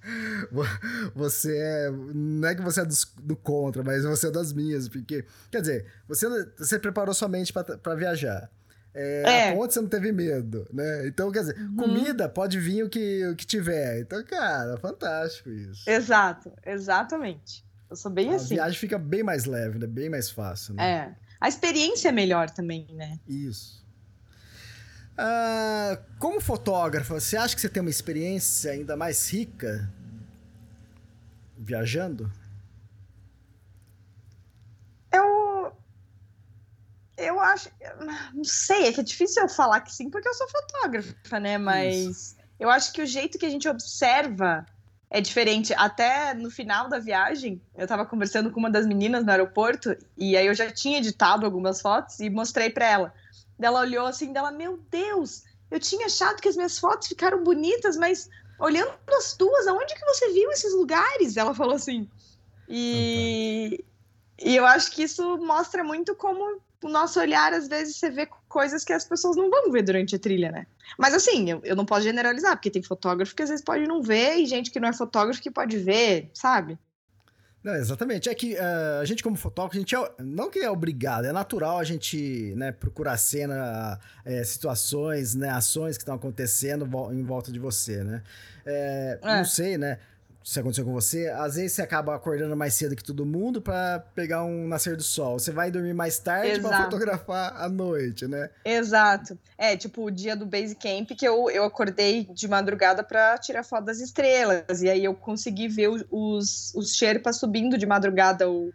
[LAUGHS] Você é. Não é que você é do, do, contra, mas você é das minhas, porque. Quer dizer, você, você preparou sua mente para viajar. É, é. A ponte você não teve medo, né? Então, quer dizer, uhum. comida pode vir o que, o que tiver. Então, cara, fantástico isso. Exato, exatamente. Eu sou bem a assim. A viagem fica bem mais leve, né? Bem mais fácil, né? É. A experiência é melhor também, né? Isso. Uh, como fotógrafo, você acha que você tem uma experiência ainda mais rica viajando? Eu. Eu acho. Não sei, é que é difícil eu falar que sim, porque eu sou fotógrafa, né? Mas Isso. eu acho que o jeito que a gente observa é diferente. Até no final da viagem, eu tava conversando com uma das meninas no aeroporto, e aí eu já tinha editado algumas fotos e mostrei para ela. Ela olhou assim, dela, meu Deus, eu tinha achado que as minhas fotos ficaram bonitas, mas olhando as tuas, aonde que você viu esses lugares? Ela falou assim. E, e eu acho que isso mostra muito como o nosso olhar, às vezes, você vê coisas que as pessoas não vão ver durante a trilha, né? Mas assim, eu, eu não posso generalizar, porque tem fotógrafo que às vezes pode não ver e gente que não é fotógrafo que pode ver, sabe? Não, exatamente. É que uh, a gente, como fotógrafo, a gente é, não que é obrigado, é natural a gente né, procurar cena, é, situações, né, ações que estão acontecendo em volta de você, né? É, é. Não sei, né? Se aconteceu com você, às vezes você acaba acordando mais cedo que todo mundo para pegar um nascer do sol. Você vai dormir mais tarde para fotografar à noite, né? Exato. É, tipo o dia do base camp que eu, eu acordei de madrugada para tirar foto das estrelas. E aí eu consegui ver os, os Sherpas subindo de madrugada o,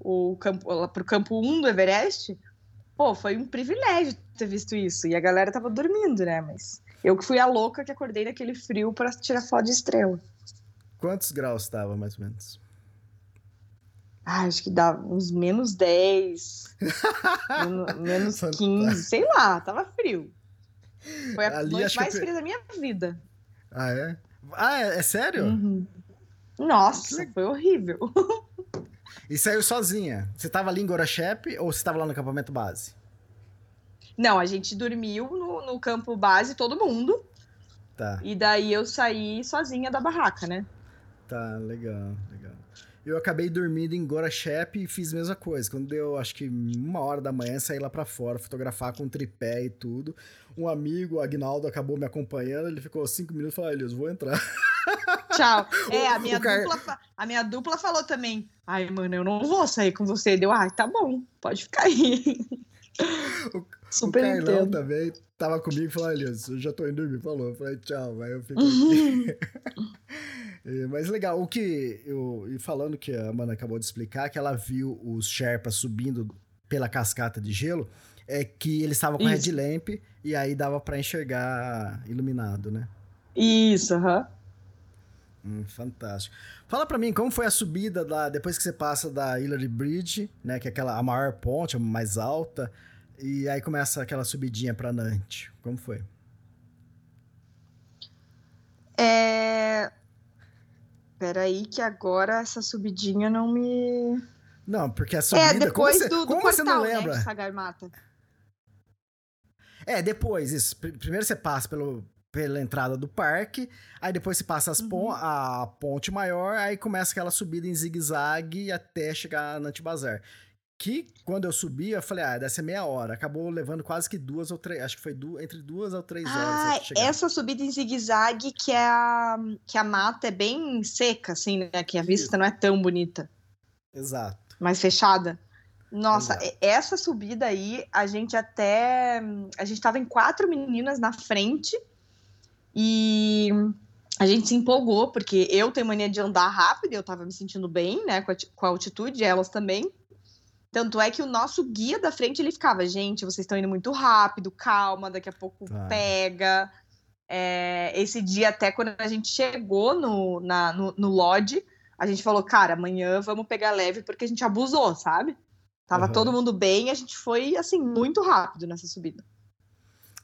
o campo, pro campo 1 do Everest. Pô, foi um privilégio ter visto isso. E a galera tava dormindo, né? Mas eu que fui a louca que acordei naquele frio para tirar foto de estrela. Quantos graus estava, mais ou menos? Ah, acho que dá uns menos 10, [LAUGHS] menos 15, sei lá, tava frio. Foi a Ali, noite mais fria da minha vida. Ah, é? Ah, é, é sério? Uhum. Nossa, foi horrível. [LAUGHS] E saiu sozinha? Você tava ali em Gorachep ou você tava lá no acampamento base? Não, a gente dormiu no, no campo base, todo mundo. Tá. E daí eu saí sozinha da barraca, né? Tá, legal, legal. Eu acabei dormindo em Gorachep e fiz a mesma coisa. Quando deu, acho que uma hora da manhã, saí lá para fora, fotografar com tripé e tudo. Um amigo, o Agnaldo, acabou me acompanhando. Ele ficou cinco minutos e falou: Elias, vou entrar. Tchau. [LAUGHS] É, a minha, dupla, a minha dupla falou também: Ai, mano, eu não vou sair com você. Deu, ah, tá bom, pode ficar aí. [LAUGHS] O, [LAUGHS] Super o Carlão entendo. também tava comigo e falou: Elias, eu já tô indo dormir. Falou, eu falei, tchau, vai, eu fico aqui. É, mas legal, o que eu. E falando que a Amanda acabou de explicar, que ela viu os Sherpas subindo pela cascata de gelo, é que eles estavam com Isso. headlamp e aí dava para enxergar iluminado, né? Isso, aham. Uhum. Hum, fantástico. Fala para mim, como foi a subida lá, depois que você passa da Hillary Bridge, né, que é aquela a maior ponte, a mais alta, e aí começa aquela subidinha para Nantes. Como foi? É, Peraí, que agora essa subidinha não me. Não, porque a subida. É, depois como você, do, do como portal, você não né, lembra? Né, É, depois, isso. Primeiro você passa pelo, pela entrada do parque, aí depois você passa uhum. pon a ponte maior, aí começa aquela subida em zigue-zague até chegar na Antibazar que quando eu subi, eu falei, ah, deve ser meia hora. Acabou levando quase que duas ou três, acho que foi duas, entre duas ou três horas. Ah, essa subida em zigue-zague que, é a, que a mata é bem seca, assim, né? Que a vista Isso. não é tão bonita. Exato. Mais fechada. Nossa, Exato. essa subida aí, a gente até. A gente tava em quatro meninas na frente e a gente se empolgou, porque eu tenho mania de andar rápido, eu tava me sentindo bem, né, com a, com a altitude, elas também. Tanto é que o nosso guia da frente ele ficava, gente, vocês estão indo muito rápido, calma, daqui a pouco tá. pega. É, esse dia, até quando a gente chegou no, na, no, no Lodge, a gente falou, cara, amanhã vamos pegar leve porque a gente abusou, sabe? Tava uhum. todo mundo bem, a gente foi, assim, muito rápido nessa subida.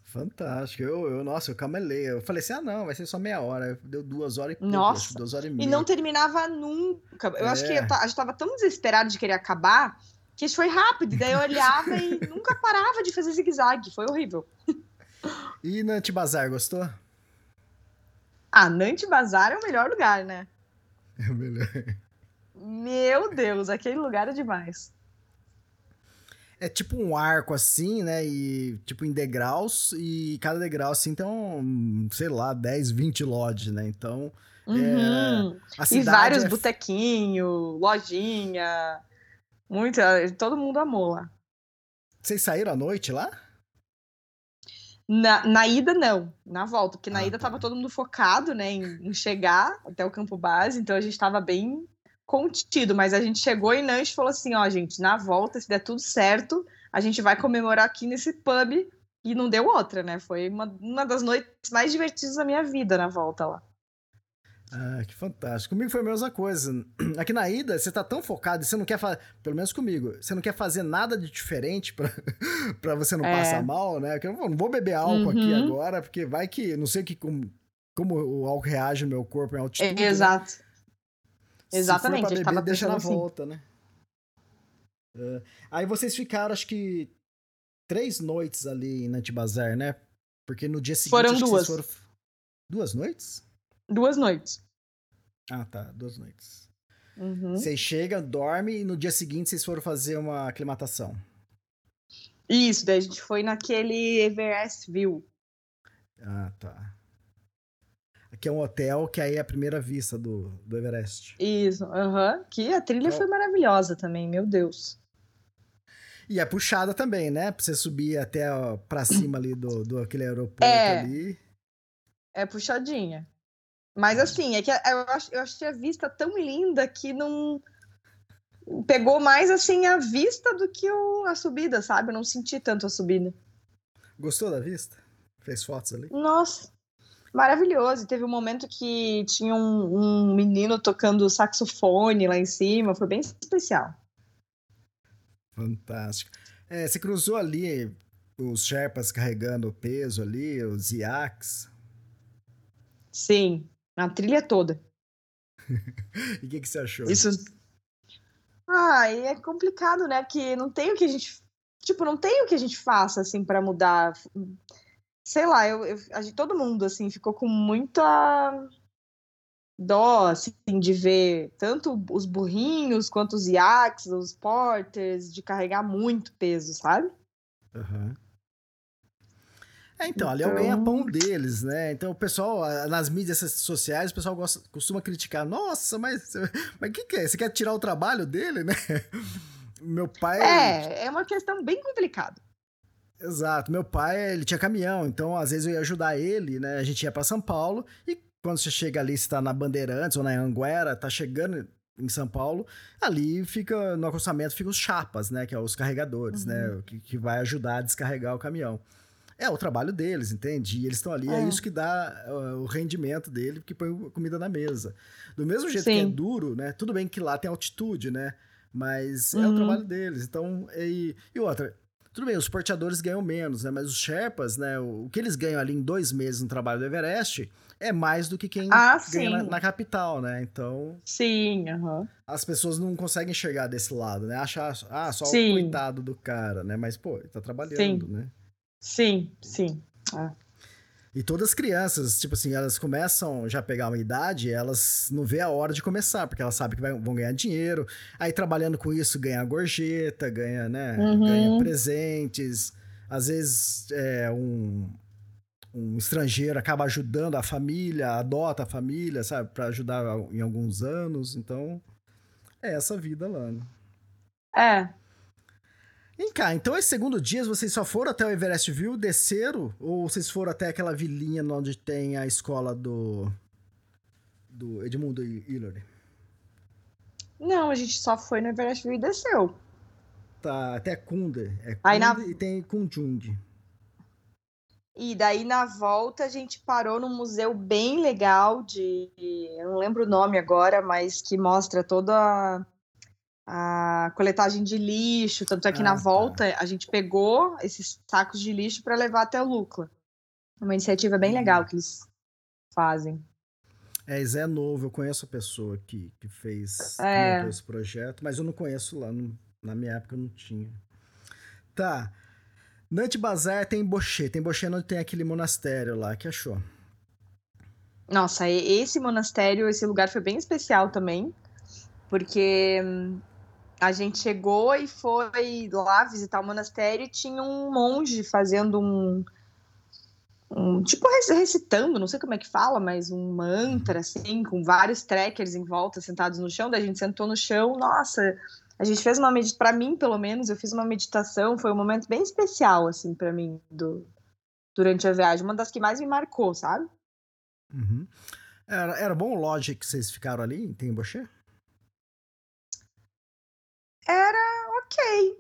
Fantástico. Eu, eu, nossa, eu camelei. Eu falei assim: ah, não, vai ser só meia hora. Deu duas horas e pouco, Nossa. acho, duas horas e meia. E não terminava nunca. Eu acho que É. eu a gente tava tão desesperado de querer acabar que isso foi rápido. Daí eu [LAUGHS] olhava e nunca parava de fazer zigue-zague. Foi horrível. E na Tibazar, gostou? Ah, Nante Bazar é o melhor lugar, né? É melhor. Meu Deus, aquele lugar é demais. É tipo um arco assim, né? E tipo em degraus. E cada degrau assim tem um, sei lá, 10, 20 lodges, né? Então. Uhum. A E vários é botequinhos, lojinha. Muita. Todo mundo amou lá. Vocês saíram à noite lá? Na, na ida, não. Na volta, porque na Ah, ida tá. tava todo mundo focado, né, em, em chegar até o campo base, então a gente tava bem contido, mas a gente chegou em Nantes e falou assim, ó, gente, na volta, se der tudo certo, a gente vai comemorar aqui nesse pub, e não deu outra, né, foi uma, uma das noites mais divertidas da minha vida na volta lá. Ah, que fantástico. Comigo foi a mesma coisa. [CLEARS THROAT] Aqui na ida, você tá tão focado e você não quer fazer. Pelo menos comigo, você não quer fazer nada de diferente pra, [LAUGHS] pra você não É. passar mal, né? Que eu não vou beber álcool aqui Uhum. agora, porque vai que. Não sei que, como, como o álcool reage no meu corpo em altitude. né? Exato. Se Exatamente, for a pra beber, deixa na assim. volta, né? É. Aí vocês ficaram, acho que, três noites ali em Nantibazar, né? Porque no dia seguinte. Foram duas. foram... Duas noites? Duas noites. Ah, tá. Duas noites. Uhum. Vocês chegam, dormem e no dia seguinte vocês foram fazer uma aclimatação. Isso, daí a gente foi naquele Everest View. Ah, tá. Aqui é um hotel que aí é a primeira vista do, do Everest. Isso, aham. Que a trilha foi maravilhosa também, meu Deus. E é puxada também, né? Pra você subir até ó, pra cima ali do, do aquele aeroporto É. ali. É puxadinha. Mas assim, é que eu, ach- eu achei a vista tão linda que não. Pegou mais assim a vista do que o- a subida, sabe? Eu não senti tanto a subida. Gostou da vista? Fez fotos ali? Nossa, maravilhoso. E teve um momento que tinha um, um menino tocando saxofone lá em cima, foi bem especial. Fantástico. É, você cruzou ali os Sherpas carregando o peso ali, os Iaks. Sim, a trilha toda. [LAUGHS] E o que, que você achou? Isso. Ah, e é complicado, né? Porque não tem o que a gente. Tipo, não tem o que a gente faça, assim, pra mudar. Sei lá, eu, eu- a gente, todo mundo, assim, ficou com muita dó, assim, de ver tanto os burrinhos quanto os iaks, os porters, de carregar muito peso, sabe? Aham. É, então, ali é o Então- ganha-pão deles, né? Então, o pessoal, nas mídias sociais, o pessoal gosta, costuma criticar. Nossa, mas mas o que, que é? Você quer tirar o trabalho dele, né? [LAUGHS] Meu pai. É, é uma questão bem complicada. Exato. Meu pai, ele tinha caminhão, então às vezes eu ia ajudar ele, né? A gente ia pra São Paulo e quando você chega ali, você tá na Bandeirantes ou na Anguera, tá chegando em São Paulo, ali fica, no acostamento, ficam os chapas, né? Que é os carregadores, né? Que, que vai ajudar a descarregar o caminhão. É o trabalho deles, entende? E eles estão ali, é. É. isso que dá uh, o rendimento dele, que põe comida na mesa. Do mesmo jeito que é Sim. duro, né? Tudo bem que lá tem altitude, né? Mas é o Uhum. trabalho deles. Então, e, e outra, tudo bem, os porteadores ganham menos, né? Mas os Sherpas, né? O, que eles ganham ali em dois meses no trabalho do Everest é mais do que quem Ah, ganha na, sim. na capital, né? Então, Sim, aham. as pessoas não conseguem enxergar desse lado, né? Achar, ah, só Sim. o coitado do cara, né? Mas, pô, ele tá trabalhando, né? Sim, sim. E todas as crianças, tipo assim, elas começam já a pegar uma idade, elas não vê a hora de começar, porque elas sabem que vai- vão ganhar dinheiro. Aí trabalhando com isso, ganha gorjeta, ganha, né? Uhum. Ganha presentes. Às vezes é um, um estrangeiro acaba ajudando a família, adota a família, sabe? Pra ajudar em alguns anos. Então, é essa vida lá, né? É, Vem cá, então esse segundo dia vocês só foram até o Everest View, desceram? Ou vocês foram até aquela vilinha onde tem a escola do. do Edmundo Hillary? não, a gente só foi no Everest View e desceu. Tá, até Kunde. É Aí na- e tem Kunjung. E daí na volta a gente parou num museu bem legal de, eu não lembro o nome agora, mas que mostra toda a, a coletagem de lixo, tanto é que Ah, na tá. volta a gente pegou esses sacos de lixo para levar até o Lucla. Uma iniciativa bem legal que eles fazem. É, Zé é novo, eu conheço a pessoa que, que fez É. esse projeto, mas eu não conheço lá, não- na minha época não tinha. Tá. Nante Bazar tem Bochê, tem Bochê onde tem aquele monastério lá, que achou? Nossa, esse monastério, esse lugar foi bem especial também, porque hum, a gente chegou e foi lá visitar o monastério e tinha um monge fazendo um, um tipo rec- recitando, não sei como é que fala, mas um mantra assim, com vários trackers em volta sentados no chão. Daí a gente sentou no chão, nossa, a gente fez uma meditação, para mim, pelo menos, eu fiz uma meditação, foi um momento bem especial assim para mim do durante a viagem, uma das que mais me marcou, sabe? Uhum. Era, era bom o lodge que vocês ficaram ali em Tembochê? Ok,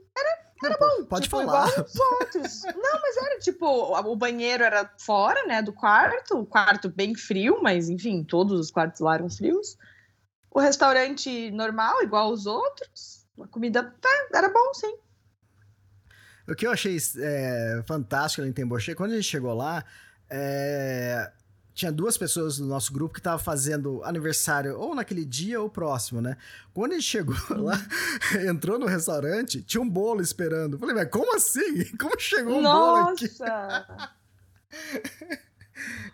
Era bom. Pode tipo, falar. igual os outros. [LAUGHS] Não, mas era tipo, o banheiro era fora, né, do quarto, o quarto bem frio, mas enfim, todos os quartos lá eram frios. O restaurante normal, igual os outros. A comida tá, era bom, sim. O que eu achei é, fantástico ali em Tembochê, quando a gente chegou lá, é, tinha duas pessoas do nosso grupo que estavam fazendo aniversário ou naquele dia ou próximo, né? Quando gente chegou [LAUGHS] lá, entrou no restaurante, tinha um bolo esperando. Falei, mas como assim? [LAUGHS] Como chegou um bolo aqui? Nossa! [LAUGHS]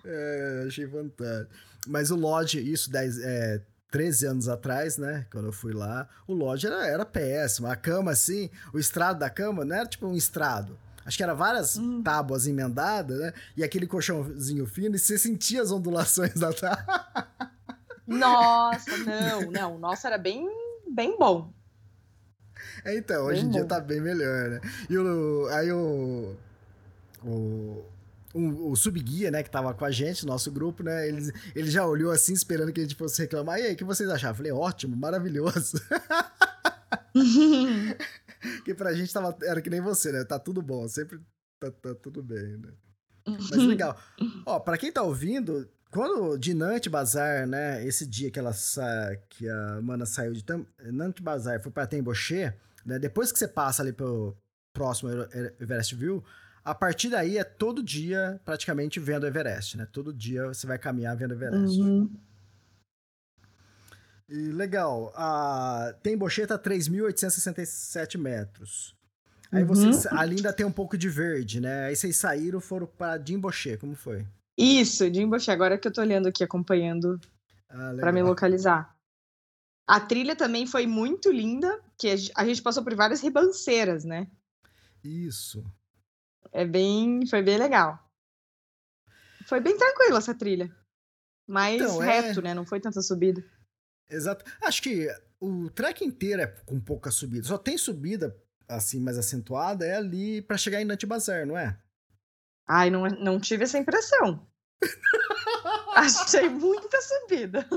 É, achei fantástico. Mas o Lodge, isso 10, é, 13 anos atrás, né? Quando eu fui lá, o Lodge era, era péssimo. A cama, assim, o estrado da cama não era tipo um estrado. Acho que era várias Hum. tábuas emendadas, né? E aquele colchãozinho fino, e você sentia as ondulações da tábua. [LAUGHS] Nossa, não, não. O nosso era bem, bem bom. É, então, hoje Bem em dia bom. tá bem melhor, né? E o, aí o. O, o, o subguia, né, que tava com a gente, nosso grupo, né? Ele, ele já olhou assim, esperando que a gente fosse reclamar. E aí, o que vocês acharam? Eu falei, ótimo, maravilhoso. [LAUGHS] [LAUGHS] que pra gente tava, era que nem você, né? Tá tudo bom, sempre tá, tá tudo bem, né? Mas legal. Ó, pra quem tá ouvindo, quando de Nante Bazar, né, esse dia que ela sa... que a mana saiu de Tam... Nante Bazar foi pra Tembochê, né, depois que você passa ali pelo próximo Ever- Everest View, a partir daí é todo dia praticamente vendo o Everest, né? Todo dia você vai caminhar vendo o Everest. Uhum. E legal, a Tembochê tá 3.867 metros. Aí Uhum. vocês ali ainda tem um pouco de verde, né? Aí vocês saíram, foram pra Dimbochê, como foi? Isso, Jimboche, agora que eu tô olhando aqui, acompanhando Ah, para me localizar. A trilha também foi muito linda, que a gen- a gente passou por várias ribanceiras, né? Isso. É bem, foi bem legal. Foi bem tranquilo essa trilha. Mais Então, é- reto, né? Não foi tanta subida. Exato. Acho que o trek inteiro é com pouca subida. Só tem subida, assim, mais acentuada, é ali pra chegar em Nante Bazar, não é? Ai, não, não tive essa impressão. [LAUGHS] Achei muita subida. [LAUGHS]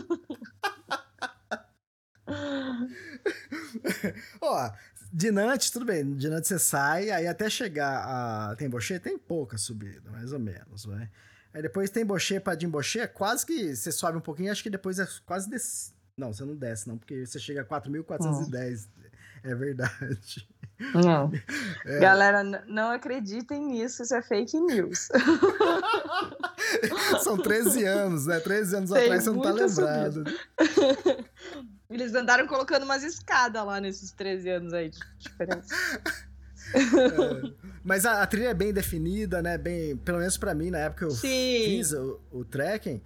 Ó, de Nantes, tudo bem. De Nantes você sai, aí até chegar a Tembochê tem pouca subida, mais ou menos, vai. Aí depois Tembochê pra Dimbochê, é quase que você sobe um pouquinho, acho que depois é quase. Não, você não desce não, porque você chega a 4.410. É verdade. Não. É. Galera, não acreditem nisso, isso é fake news. [LAUGHS] São 13 anos, né? 13 anos Tem atrás você não tá lembrado. [LAUGHS] Eles andaram colocando umas escadas lá nesses 13 anos aí de diferença. É. Mas a, a trilha é bem definida, né? Bem, pelo menos pra mim, na época que eu Sim. fiz o, o trekking,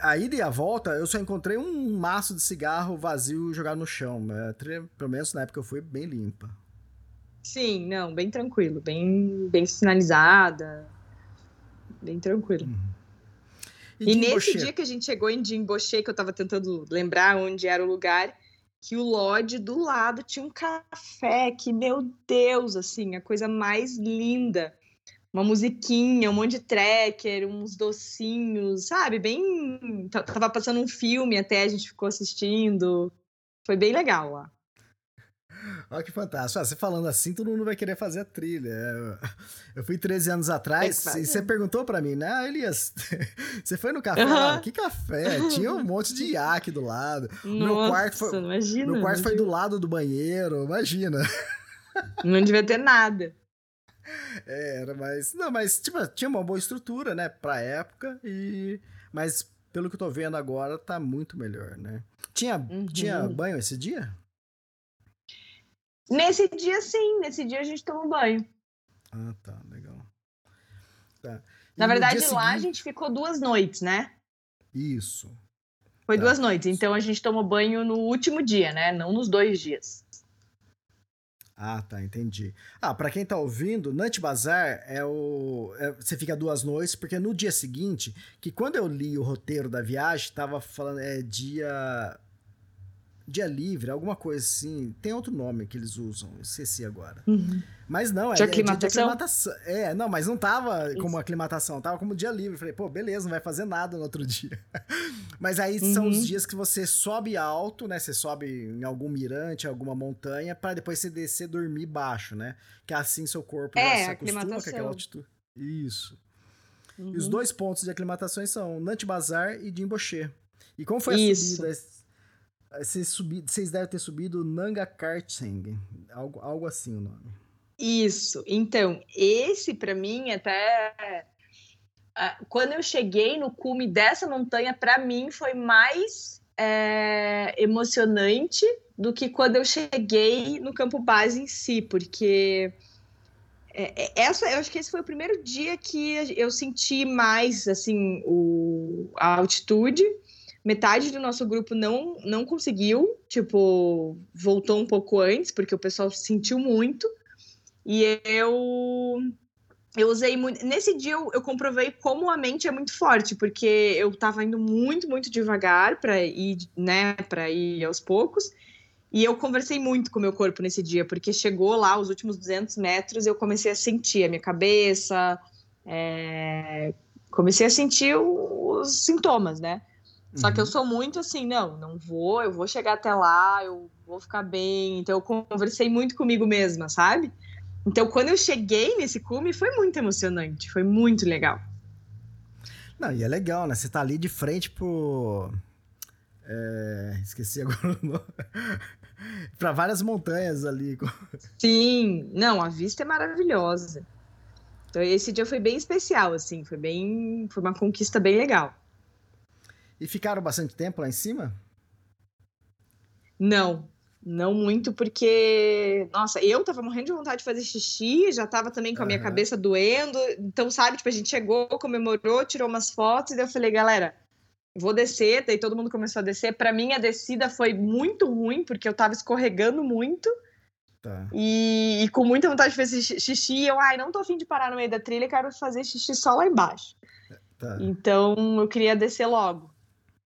a ida e a volta, eu só encontrei um maço de cigarro vazio jogado no chão. A trilha, pelo menos na época eu fui, bem limpa. Sim, não, bem tranquilo, bem, bem sinalizada, bem tranquilo. E, nesse Jimboche? dia que a gente chegou em Jimboche, que eu tava tentando lembrar onde era o lugar, que o lodge do lado tinha um café que, meu Deus, assim, a coisa mais linda. Uma musiquinha, um monte de tracker, uns docinhos, sabe? Bem. Tava passando um filme até, a gente ficou assistindo. Foi bem legal lá. Olha que fantástico. Ah, você falando assim, todo mundo vai querer fazer a trilha. Eu- Eu fui 13 anos atrás que e você perguntou pra mim, né, ah, Elias, [LAUGHS] você foi no café? Aham. Ah, que café? Tinha um monte de iaque do lado. meu Nossa, quarto foi- imagina. Meu quarto foi do lado do banheiro, imagina. Não devia ter nada. É, era mais. Não, mas tipo, tinha uma boa estrutura, né? Pra época. E. Mas pelo que eu tô vendo agora, tá muito melhor, né? Tinha, Uhum. tinha banho esse dia? Nesse dia, sim. Nesse dia a gente tomou banho. Ah, tá, legal. Tá. Na verdade, dia lá a seguinte- gente ficou duas noites, né? Isso. Foi Tá. duas noites. Então a gente tomou banho no último dia, né? Não nos dois dias. Ah, tá, entendi. Ah, pra quem tá ouvindo, Nut Bazar é o. é- você fica duas noites, porque no dia seguinte, que quando eu li o roteiro da viagem, tava falando. É dia. Dia livre, alguma coisa assim. Tem outro nome que eles usam, esqueci agora. Mas não, é De é dia de aclimatação? aclimatação. É, não, mas não tava como aclimatação, tava como dia livre. Falei, pô, beleza, não vai fazer nada no outro [LAUGHS] dia. Mas aí são Uhum. os dias que você sobe alto, né? Você sobe em algum mirante, alguma montanha, para depois você descer dormir baixo, né? Que assim seu corpo já É, se acostuma com aquela altitude. Isso. E Uhum. os dois pontos de aclimatação são Nant Bazar e Jimboche. E como foi a Isso. subida? Vocês, subi, vocês devem ter subido Nanga Kartseng, algo, algo assim o nome. Isso. Então, esse pra mim até ah, quando eu cheguei no cume dessa montanha, pra mim foi mais é, emocionante do que quando eu cheguei no campo base em si, porque é, é, essa, eu acho que esse foi o primeiro dia que eu senti mais assim o, a altitude. Metade do nosso grupo não não conseguiu, tipo, voltou um pouco antes, porque o pessoal sentiu muito. E eu eu usei muito. Nesse dia eu, eu comprovei como a mente é muito forte, porque eu tava indo muito, muito devagar para ir, né, para ir aos poucos. E eu conversei muito com o meu corpo nesse dia, porque chegou lá os últimos 200 metros, eu comecei a sentir a minha cabeça, é, comecei a sentir os sintomas, né? Só que eu Uhum. sou muito assim, não, não vou, eu vou chegar até lá, eu vou ficar bem. Então eu conversei muito comigo mesma, sabe? Então quando eu cheguei nesse cume foi muito emocionante, foi muito legal. Não, e é legal, né? Você tá ali de frente pro. é, esqueci agora o nome. [LAUGHS] pra várias montanhas ali. Sim, não, a vista é maravilhosa. Então esse dia foi bem especial, assim, foi bem, foi uma conquista bem legal. E ficaram bastante tempo lá em cima? Não, não muito, porque, nossa, eu tava morrendo de vontade de fazer xixi, já tava também com a minha Aham. cabeça doendo. Então, sabe, tipo, a gente chegou, comemorou, tirou umas fotos, e daí eu falei, galera, vou descer. Daí todo mundo começou a descer. Pra mim, a descida foi muito ruim, porque eu tava escorregando muito Tá. e, e com muita vontade de fazer xi- xixi. Eu, ai, não tô afim de parar no meio da trilha, quero fazer xixi só lá embaixo. Tá. Então eu queria descer logo.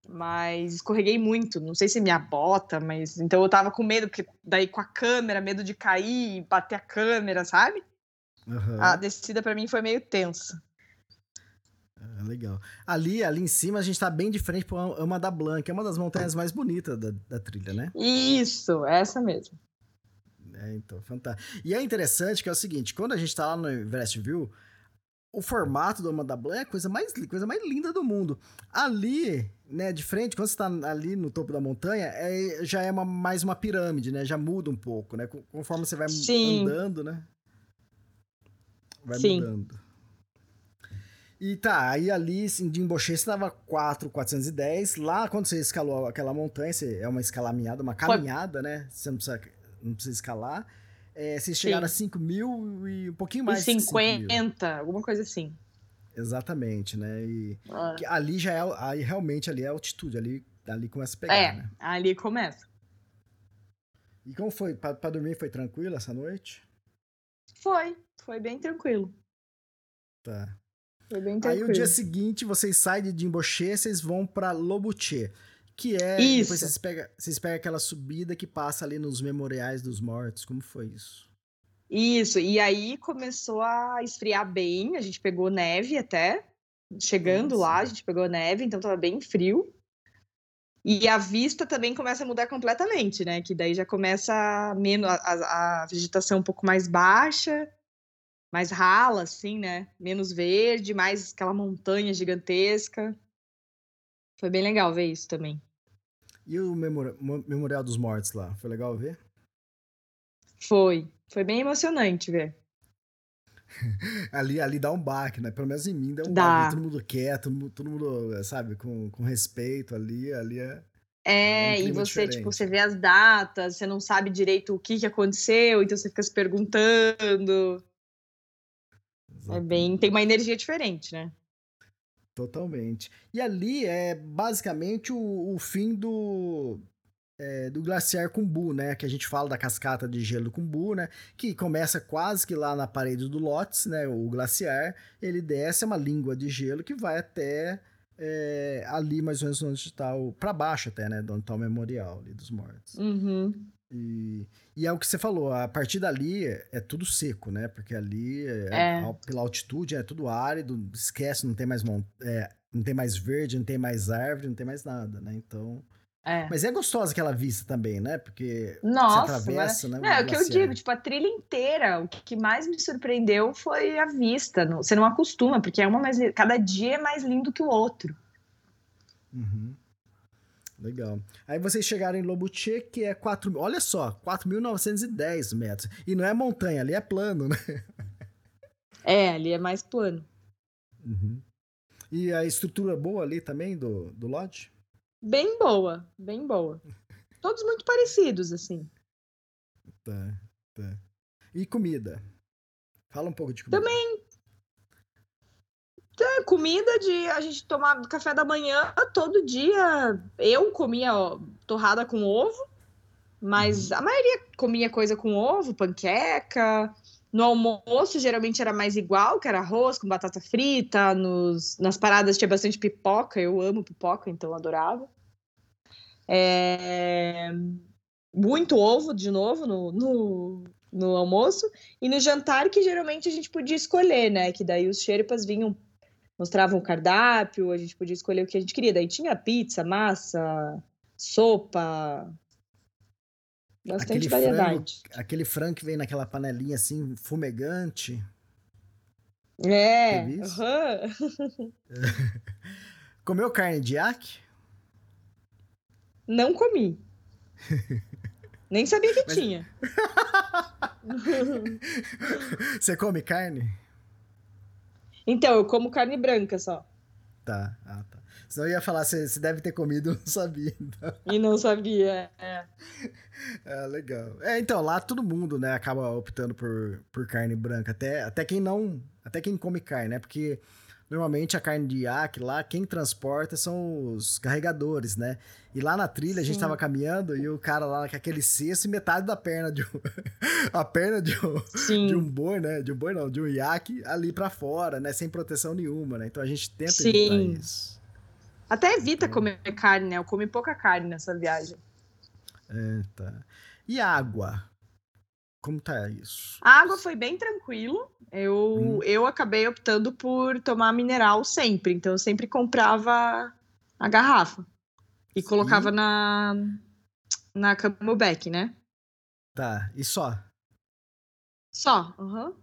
Mas escorreguei muito, não sei se minha bota, mas então eu tava com medo, porque daí com a câmera, medo de cair e bater a câmera, sabe? Aham. A descida pra mim foi meio tensa. Ah, legal. Ali, ali em cima, a gente tá bem de frente pro Ama da Blanc, que é uma das montanhas mais bonitas da, da trilha, né? Isso, essa mesmo. É, então, fantástico. E é interessante que é o seguinte, quando a gente tá lá no Everest View, o formato do Ama da Blanc é a coisa mais, coisa mais linda do mundo. Ali, né, de frente, quando você tá ali no topo da montanha, é, já é uma- mais uma pirâmide, né? Já muda um pouco, né? Conforme você vai Sim. andando, né? Vai Sim. mudando. E tá, aí ali em Jimboche você tava 4, 410. Lá, quando você escalou aquela montanha, você, é uma escalaminhada, uma caminhada, né? Você não precisa, não precisa escalar. É, vocês chegaram a 5 mil e um pouquinho mais e que 5 mil. 50, alguma coisa assim. Exatamente, né? E Ah. ali já é, aí realmente ali é altitude, ali, ali começa a pegar, É, né? ali começa. E como foi? Pra, pra dormir foi tranquilo essa noite? Foi, foi bem tranquilo. Tá. Foi bem Aí tranquilo. o dia seguinte, vocês saem de Jimboche, vocês vão pra Lobuche, que é... Isso. Depois vocês pegam, vocês pegam aquela subida que passa ali nos memoriais dos mortos. Como foi isso? Isso, e aí começou a esfriar bem, a gente pegou neve até. Chegando Nossa. lá, a gente pegou neve, então tava bem frio. E a vista também começa a mudar completamente, né? Que daí já começa menos a, a- a vegetação um pouco mais baixa, mais rala, assim, né? Menos verde, mais aquela montanha gigantesca. Foi bem legal ver isso também. E o memori- mo- memorial dos mortos lá? Foi legal ver? Foi, foi bem emocionante ver. [LAUGHS] ali, ali dá um baque, né? Pelo menos em mim dá um Dá. baque. Todo mundo quieto, todo mundo, todo mundo, sabe, com, com respeito ali. Ali é. É um É, e clima você, tipo, diferente. você vê as datas, você não sabe direito o que, que aconteceu, então você fica se perguntando. É bem. Tem uma energia diferente, né? Totalmente. E ali é basicamente o, o fim do, é, do glaciar Kumbu, né? Que a gente fala da cascata de gelo Kumbu, né? Que começa quase que lá na parede do Lotz, né? O glaciar, ele desce é uma língua de gelo que vai até é, ali mais ou menos onde está o... Pra baixo até, né? Onde tá o memorial ali dos mortos. Uhum. E, e é o que você falou, a partir dali é, é tudo seco, né? Porque ali, é, É. pela altitude, é tudo árido, esquece, não tem mais mon- é, não tem mais verde, não tem mais árvore, não tem mais nada, né? Então. É. Mas é gostosa aquela vista também, né? Porque Nossa, você atravessa, né? Não, é o que eu digo, tipo, a trilha inteira, o que mais me surpreendeu foi a vista. Não- Você não acostuma, porque é uma mais. Cada dia é mais lindo que o outro. Uhum. Legal. Aí vocês chegaram em Lobuche, que é 4 mil. Olha só, 4.910 metros. E não é montanha, ali é plano, né? [LAUGHS] É, ali é mais plano. Uhum. E a estrutura boa ali também do, do lodge? Bem boa, bem boa. Todos muito parecidos, assim. Tá, tá. E comida? Fala um pouco de comida. Também. É, comida de a gente tomar café da manhã todo dia. Eu comia ó, torrada com ovo, mas a maioria comia coisa com ovo, panqueca. No almoço, geralmente era mais igual, que era arroz com batata frita. Nos, nas paradas tinha bastante pipoca. Eu amo pipoca, então adorava. É, Muito ovo, de novo, no, no, no almoço. E no jantar, que geralmente a gente podia escolher, né? Que daí os Sherpas vinham, mostravam o cardápio, a gente podia escolher o que a gente queria. Daí tinha pizza, massa, sopa, bastante Aquele variedade. Aquele frango que vem naquela panelinha assim, fumegante. É, aham. [LAUGHS] Comeu carne de iaque? não comi. [LAUGHS] Nem sabia que Mas- tinha. [LAUGHS] Você come carne? Então, eu como carne branca só. Tá, ah, tá. Senão eu ia falar, você, você deve ter comido, [LAUGHS] eu não sabia. Então. E não sabia. É. É, [LAUGHS] legal. É, então, lá todo mundo, né, acaba optando por, por carne branca. Até, até quem não. Até quem come carne, né? Porque normalmente a carne de iaque lá, quem transporta são os carregadores, né? E lá na trilha a gente Sim. tava caminhando e o cara lá com aquele cesto e metade da perna de um. [LAUGHS] a perna de um, Sim. de um boi, né? De um boi não, de um iaque ali pra fora, né? Sem proteção nenhuma, né? Então a gente tenta Sim. evitar isso. Até evita comer carne, né? Eu comi pouca carne nessa viagem. É, tá. E água? Como tá isso? A água foi bem tranquilo. Eu, Hum. eu acabei optando por tomar mineral sempre. Então, eu sempre comprava a garrafa. E colocava na, na camelback, né? Tá, e só? Só. aham.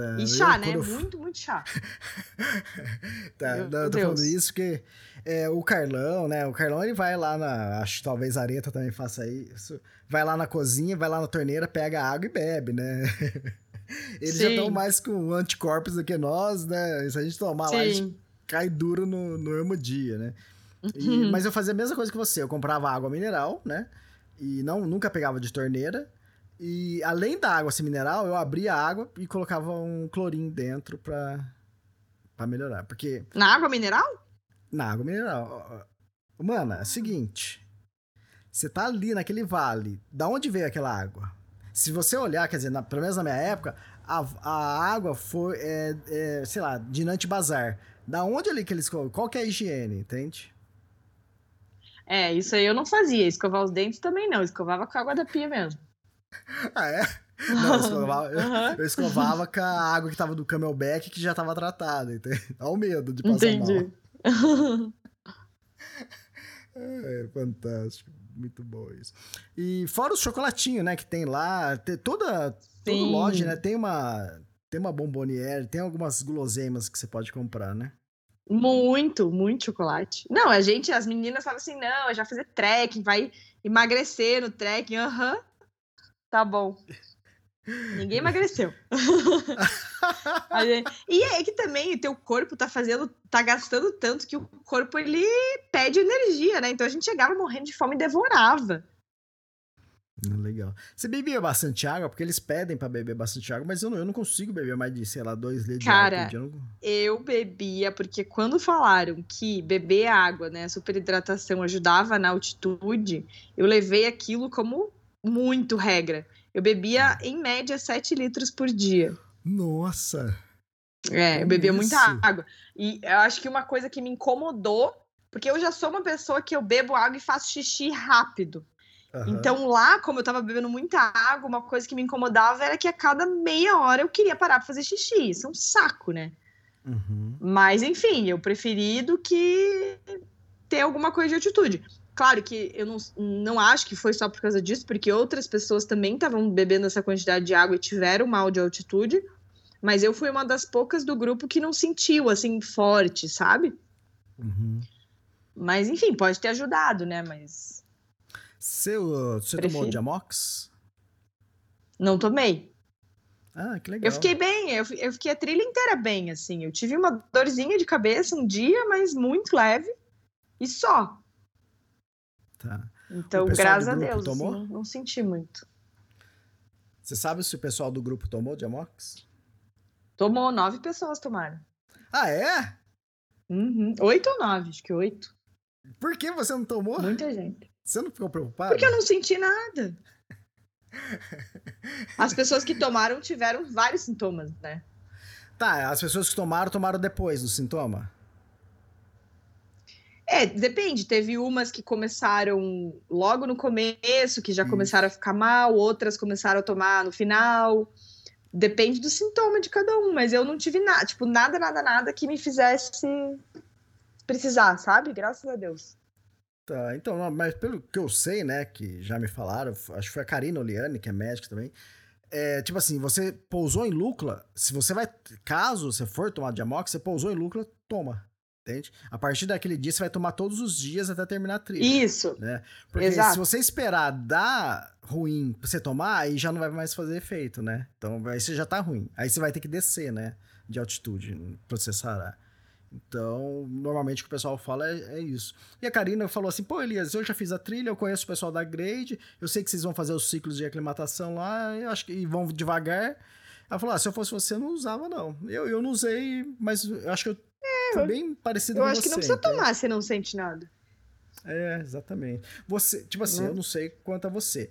Tá, E eu, chá, né? quando eu Muito, muito chá. [LAUGHS] Tá, Meu não, eu tô falando Deus. isso porque é, o Carlão, né? O Carlão ele vai lá na. Acho que talvez a Areta também faça isso. Vai lá na cozinha, vai lá na torneira, pega a água e bebe, né? [LAUGHS] Eles já Sim. estão mais com anticorpos do que nós, né? Se a gente tomar lá, a gente Sim. cai duro no, no mesmo dia, né? E- Uhum. mas eu fazia a mesma coisa que você. Eu comprava água mineral, né? E não, nunca pegava de torneira. E além da água ser mineral, eu abria a água e colocava um clorinho dentro pra, pra melhorar. Porque Na água mineral? na água mineral. Mano, é o seguinte. Você tá ali naquele vale. Da onde veio aquela água? Se você olhar, quer dizer, na, pelo menos na minha época, a, a água foi, é, é, sei lá, de Nante Bazar. Da onde ali que eles. Qual que é a higiene, entende? É, isso aí eu não fazia. Escovar os dentes também não. Escovava com a água da pia mesmo. Ah, é? Não, eu escovava, [LAUGHS] eu- eu escovava com a água que tava do camelback que já tava tratada, entende? [LAUGHS] Olha o medo de passar mal. Entendi. [LAUGHS] É, fantástico. Muito bom isso. E fora o chocolatinho, né, que tem lá, tem toda, toda loja, né, tem uma tem uma bomboniere, tem algumas guloseimas que você pode comprar, né? Muito, muito chocolate. Não, a gente, as meninas falam assim: não, já fazer trekking, vai emagrecer no trekking. Aham. Tá bom. Ninguém emagreceu. [LAUGHS] e é que também o teu corpo tá fazendo, tá gastando tanto que o corpo ele pede energia, né? Então a gente chegava morrendo de fome e devorava. Legal. Você bebia bastante água? Porque eles pedem para beber bastante água, mas eu não, eu não consigo beber mais de, sei lá, dois litros Cara, de água dia. Eu, eu bebia, porque quando falaram que beber água, né, superidratação ajudava na altitude, eu levei aquilo como muito regra. Eu bebia, em média, 7 litros por dia. Nossa! É, eu bebia isso? muita água. E eu acho que uma coisa que me incomodou, porque eu já sou uma pessoa que eu bebo água e faço xixi rápido. Uhum. Então lá, como eu tava bebendo muita água, uma coisa que me incomodava era que a cada meia hora eu queria parar pra fazer xixi. Isso é um saco, né? Uhum. Mas enfim, eu preferi do que ter alguma coisa de altitude. Claro que eu não, não acho que foi só por causa disso, porque outras pessoas também estavam bebendo essa quantidade de água e tiveram mal de altitude. Mas eu fui uma das poucas do grupo que não sentiu assim forte, sabe? Uhum. Mas enfim, pode ter ajudado, né? Mas você, você tomou Jamox? Não tomei. Ah, que legal. Eu fiquei bem, eu, eu fiquei a trilha inteira bem, assim. Eu tive uma dorzinha de cabeça um dia, mas muito leve. E só. Tá. Então, graças a Deus, tomou? Assim, não senti muito. Você sabe se o pessoal do grupo tomou Jamox? Tomou, nove pessoas tomaram. Ah, é? Uhum. Oito ou nove, acho que oito. Por que você não tomou? Muita gente. Você não ficou preocupado? Porque eu não senti nada. As pessoas que tomaram tiveram vários sintomas, né? Tá, as pessoas que tomaram, tomaram depois do sintoma? É, depende. Teve umas que começaram logo no começo, que já Isso. começaram a ficar mal, outras começaram a tomar no final. Depende do sintoma de cada um, mas eu não tive nada, tipo, nada, nada, nada que me fizesse precisar, sabe? Graças a Deus. Tá, então, mas pelo que eu sei, né, que já me falaram, acho que foi a Karina Oliane, que é médica também, é, tipo assim, você pousou em Lucla, se você vai, caso você for tomar Diamox, você pousou em Lucla, toma, entende? A partir daquele dia, você vai tomar todos os dias até terminar a trilha. Isso, né? Porque Exato. se você esperar dar ruim pra você tomar, aí já não vai mais fazer efeito, né? Então, aí você já tá ruim. Aí você vai ter que descer, né, de altitude, processar. Então, normalmente o que o pessoal fala é, é, isso. E a Karina falou assim: pô, Elias, eu já fiz a trilha, eu conheço o pessoal da Grade, eu sei que vocês vão fazer os ciclos de aclimatação lá, eu acho que e vão devagar. Ela falou: ah, se eu fosse você, eu não usava, não. Eu, eu não usei, mas eu acho que eu é, fui bem parecido com você. Eu acho que não precisa então. tomar se não sente nada. É, exatamente. Você, tipo assim, uhum. eu não sei quanto a você.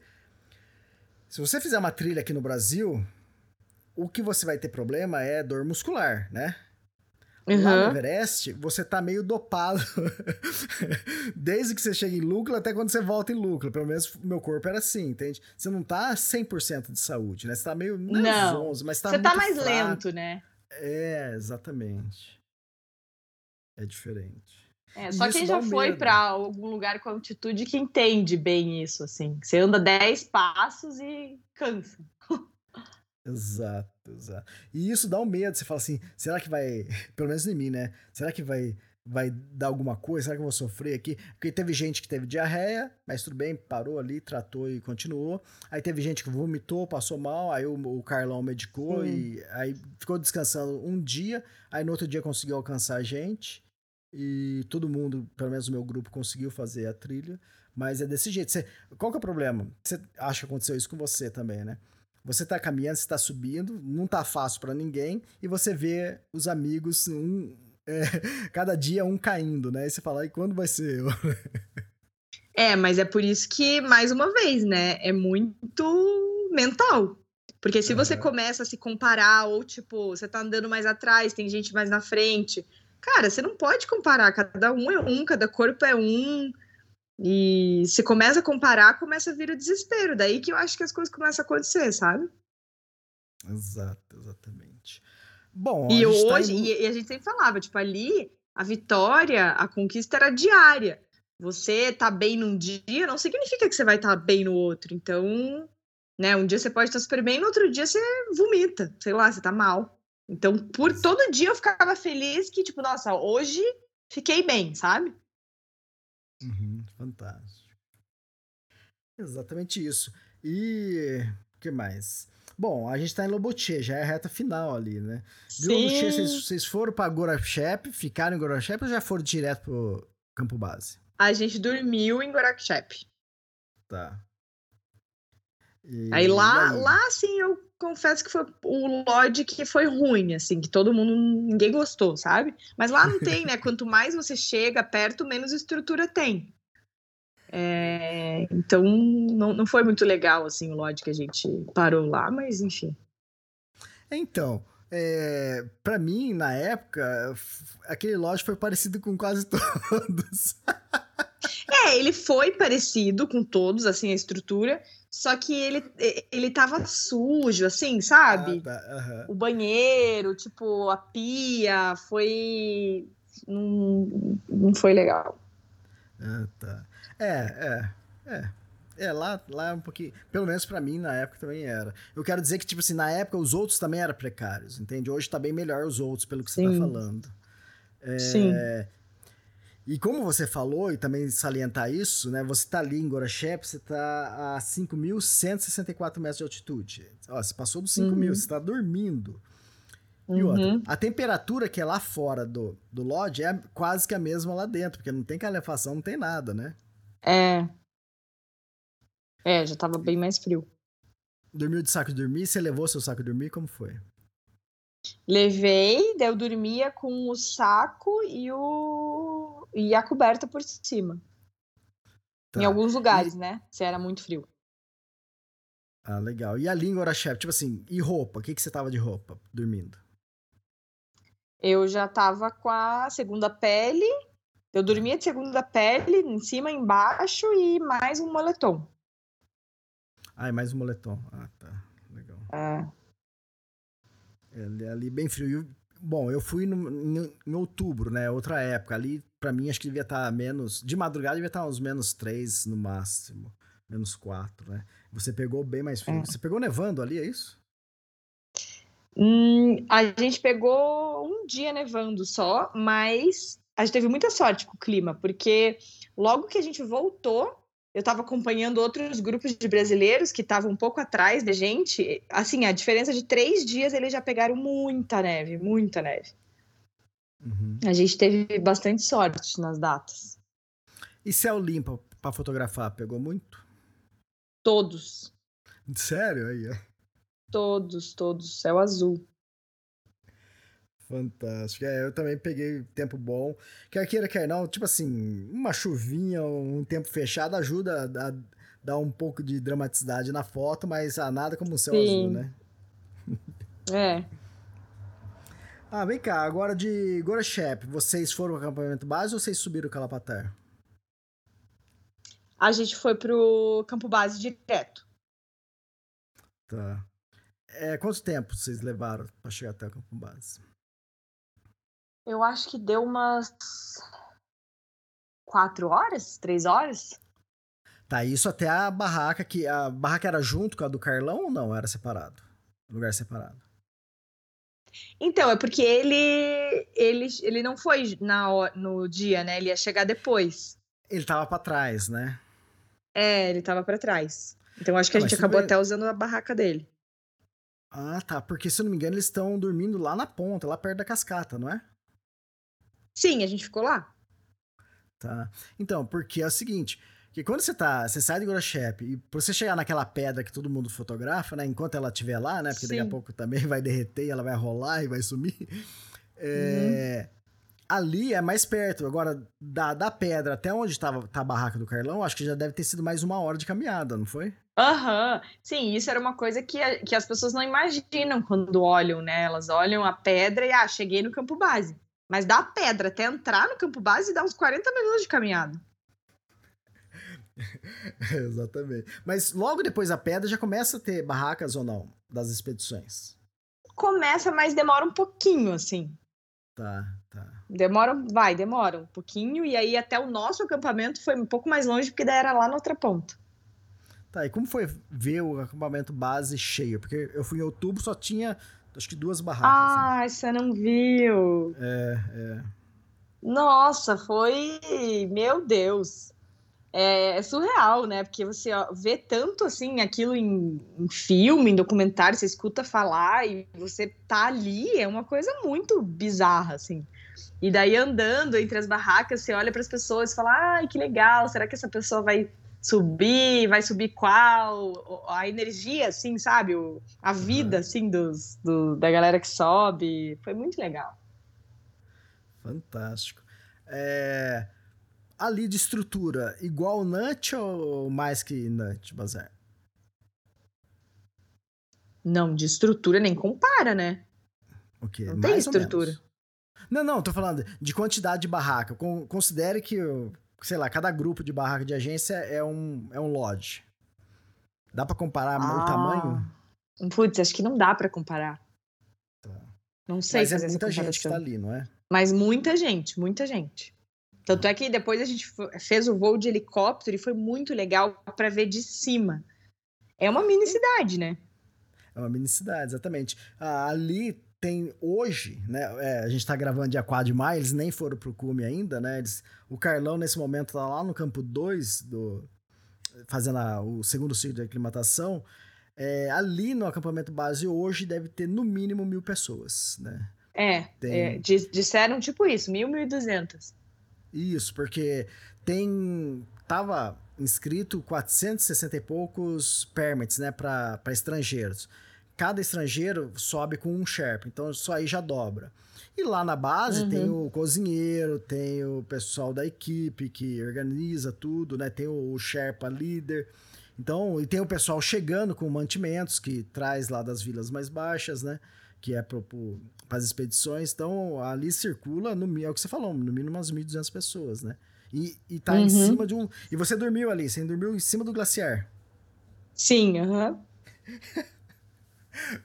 Se você fizer uma trilha aqui no Brasil, o que você vai ter problema é dor muscular, né? Uhum. Lá no Everest, você tá meio dopado. [LAUGHS] Desde que você chega em lucro até quando você volta em lucro. Pelo menos meu corpo era assim, entende? Você não tá 100% de saúde, né? Você tá meio não, 11, mas tá Você tá mais fraco. lento, né? É, exatamente. É diferente. É, só quem já foi para algum lugar com altitude que entende bem isso, assim. Você anda 10 passos e cansa. Exato, exato. E isso dá um medo, você fala assim, será que vai, [LAUGHS] pelo menos em mim, né? Será que vai vai dar alguma coisa? Será que eu vou sofrer aqui? Porque teve gente que teve diarreia, mas tudo bem, parou ali, tratou e continuou. Aí teve gente que vomitou, passou mal, aí o, o Carlão medicou Sim. e aí ficou descansando um dia, aí no outro dia conseguiu alcançar a gente. E todo mundo, pelo menos o meu grupo, conseguiu fazer a trilha. Mas é desse jeito. Você, qual que é o problema? Você acha que aconteceu isso com você também, né? Você tá caminhando, você tá subindo, não tá fácil para ninguém, e você vê os amigos, um, [LAUGHS] é, cada dia um caindo, né? E você fala, e quando vai ser eu? [LAUGHS] É, mas é por isso que, mais uma vez, né? É muito mental. Porque se você começa a se comparar, ou tipo, você tá andando mais atrás, tem gente mais na frente. Cara, você não pode comparar. Cada um é um, cada corpo é um. E se começa a comparar, começa a vir o desespero. Daí que eu acho que as coisas começam a acontecer, sabe? Exato, exatamente. Bom, e hoje, tá em... e a gente sempre falava, tipo, ali a vitória, a conquista era diária. Você tá bem num dia não significa que você vai estar tá bem no outro. Então, né, um dia você pode estar super bem, no outro dia você vomita, sei lá, você tá mal. Então, por todo dia eu ficava feliz que, tipo, nossa, hoje fiquei bem, sabe? Uhum, fantástico. Exatamente isso. E o que mais? Bom, a gente tá em Lobotier, já é a reta final ali, né? De Sim. Lobotier, vocês, vocês foram pra Gorachep, ficaram em Gorachep ou já foram direto pro campo base? A gente dormiu em Gorakchep. Tá. E- Aí lá, aí? lá, assim, eu confesso que foi o Lodge que foi ruim, assim, que todo mundo, ninguém gostou, sabe? Mas lá não tem, né? [LAUGHS] Quanto mais você chega perto, menos estrutura tem. É, então, não, não foi muito legal, assim, o Lodge que a gente parou lá, mas enfim. Então, é, para mim, na época, aquele loja foi parecido com quase [LAUGHS] todos. É, ele foi parecido com todos, assim, a estrutura, só que ele, ele tava sujo, assim, sabe? Ah, tá, o banheiro, tipo, a pia, foi. Não, não foi legal. Ah, tá. É, é, é. É, lá, lá é um pouquinho. Pelo menos pra mim, na época também era. Eu quero dizer que, tipo assim, na época os outros também eram precários, entende? Hoje tá bem melhor os outros, pelo que você tá Sim. falando. É, Sim. E como você falou, e também salientar isso, né? Você tá ali em Gorachep, você tá a 5.164 metros de altitude. Ó, você passou dos 5 mil, Uhum. você tá dormindo. E outra, Uhum. a temperatura que é lá fora do, do lodge é quase que a mesma lá dentro, porque não tem calefação, não tem nada, né? É. É, já tava bem mais frio. Dormiu de saco de dormir? Você levou seu saco de dormir? Como foi? Levei, daí eu dormia com o saco e o e a coberta por cima. Tá. Em alguns lugares, né? Se era muito frio. Ah, legal. E a língua era chefe? Tipo assim, e roupa? O que, que você tava de roupa dormindo? Eu já tava com a segunda pele. Eu dormia de segunda pele, em cima, embaixo e mais um moletom. Ah, e mais um moletom. Ah, tá. Legal. É. É, ali, bem frio. E, Bom, eu fui no- no- em outubro, né? Outra época. Ali, pra mim, acho que devia estar menos. De madrugada, devia estar uns menos 3 no máximo. Menos 4, né? Você pegou bem mais frio. É. Você pegou nevando ali, é isso? Hum, a gente pegou um dia nevando só, mas a gente teve muita sorte com o clima, porque logo que a gente voltou, eu estava acompanhando outros grupos de brasileiros que estavam um pouco atrás da gente. Assim, a diferença de três dias eles já pegaram muita neve, muita neve. Uhum. A gente teve bastante sorte nas datas. E céu limpo pra fotografar? Pegou muito? Todos, Sério? Aí, ó. todos, todos, céu azul. Fantástico. É, eu também peguei tempo bom. Quer queira, quer não, tipo assim, uma chuvinha, um tempo fechado ajuda a, a dar um pouco de dramaticidade na foto, mas ah, nada como o céu Sim. azul, né? É. [LAUGHS] Ah, vem cá, agora de Gorachep, vocês foram ao acampamento base ou vocês subiram o Calapatar? A gente foi pro campo base direto. Tá. É, quanto tempo vocês levaram pra chegar até o campo base? Eu acho que deu umas quatro horas, três horas. Tá, isso até a barraca, que a barraca era junto com a do Carlão ou não? Era separado? Lugar separado. Então, é porque ele ele, ele não foi na, no dia, né? Ele ia chegar depois. Ele tava pra trás, né? É, ele tava pra trás. Então, acho que a Ah, mas gente acabou bem. até usando a barraca dele. Ah, tá. Porque, se eu não me engano, eles estão dormindo lá na ponta, lá perto da cascata, não é? Sim, a gente ficou lá. Tá. Então, porque é o seguinte, que quando você tá, você sai de Gorachep e pra você chegar naquela pedra que todo mundo fotografa, né, enquanto ela estiver lá, né, porque daqui a Sim. pouco também [LAUGHS] vai derreter e ela vai rolar e vai sumir, é, ali é mais perto. Agora, da, da pedra até onde tava, tá a barraca do Carlão, acho que já deve ter sido mais uma hora de caminhada, não foi? Aham. Sim, isso era uma coisa que, a- que as pessoas não imaginam quando olham, né? Elas olham a pedra e, ah, cheguei no campo base. Mas da pedra até entrar no campo base dá uns 40 minutos de caminhada. [LAUGHS] Exatamente. Mas logo depois da pedra já começa a ter barracas ou não, das expedições. Começa, mas demora um pouquinho, assim. Tá, tá. Demora, vai, demora um pouquinho. E aí até o nosso acampamento foi um pouco mais longe, porque daí era lá na outra ponta. Tá, e como foi ver o acampamento base cheio? Porque eu fui em outubro, só tinha, acho que duas barracas. né? Ah, você não viu. É, é. Nossa, foi. Meu Deus. É, é, surreal, né? Porque você ó, vê tanto assim aquilo em, em, filme, em documentário, você escuta falar e você tá ali, é uma coisa muito bizarra, assim. E daí andando entre as barracas, você olha para as pessoas e fala: ai, que legal, será que essa pessoa vai subir? Vai subir qual? A energia, assim, sabe? A vida, assim, dos, do, da galera que sobe. Foi muito legal. Fantástico. É ali de estrutura, igual Nut ou mais que Nut, Bazar? Não, de estrutura nem compara, né? O quê? Não mais tem estrutura. Não, não, tô falando de quantidade de barraca. Considere que, sei lá, cada grupo de barraca de agência é um, é um lodge. Dá para comparar ah. o tamanho? Putz, acho que não dá para comparar. Tá. Não sei Mas é muita gente que tá ali, não é? Mas muita gente, muita gente. Tanto é que depois a gente fez o voo de helicóptero e foi muito legal para ver de cima. É uma mini cidade, né? É uma mini cidade, exatamente. Ah, ali tem hoje, né? É, a gente está gravando dia 4 de maio, eles nem foram pro cume ainda, né? Eles, o Carlão, nesse momento, tá lá no campo 2 do. Fazendo a, o segundo ciclo de aclimatação. É, ali no acampamento base hoje deve ter no mínimo mil pessoas, né? É, tem... é disseram tipo isso, mil, mil e duzentas. Isso, porque tem. Tava inscrito 460 e poucos permits, né, para estrangeiros. Cada estrangeiro sobe com um Sherpa, então isso aí já dobra. E lá na base uhum. tem o cozinheiro, tem o pessoal da equipe que organiza tudo, né? Tem o Sherpa líder. Então, e tem o pessoal chegando com mantimentos que traz lá das vilas mais baixas, né? Que é para as expedições. Então, ali circula, no, é o que você falou, no mínimo umas 1.200 pessoas, né? E, e tá uhum. em cima de um. E você dormiu ali, você dormiu em cima do glaciar. Sim, aham. [LAUGHS]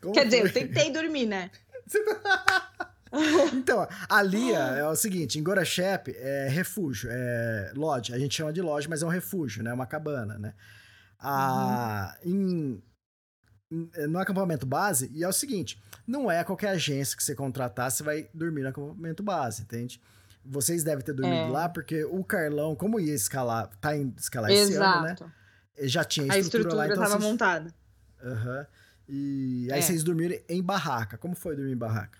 Uhum. Quer dizer, eu tentei dormir, né? [LAUGHS] então, ali é, é o seguinte, em Gorachep é refúgio, é lodge, a gente chama de lodge, mas é um refúgio, né? Uma cabana, né? Ah, uhum. em, no acampamento base, e é o seguinte, não é qualquer agência que você contratar, você vai dormir no acampamento base, entende? Vocês devem ter dormido é. lá, porque o Carlão, como ia escalar, tá em escalar Exato. esse ano, né? Já tinha a estrutura, lá, então. Estrutura vocês... montada. Aham. Uhum. E aí é. vocês dormiram em barraca. Como foi dormir em barraca?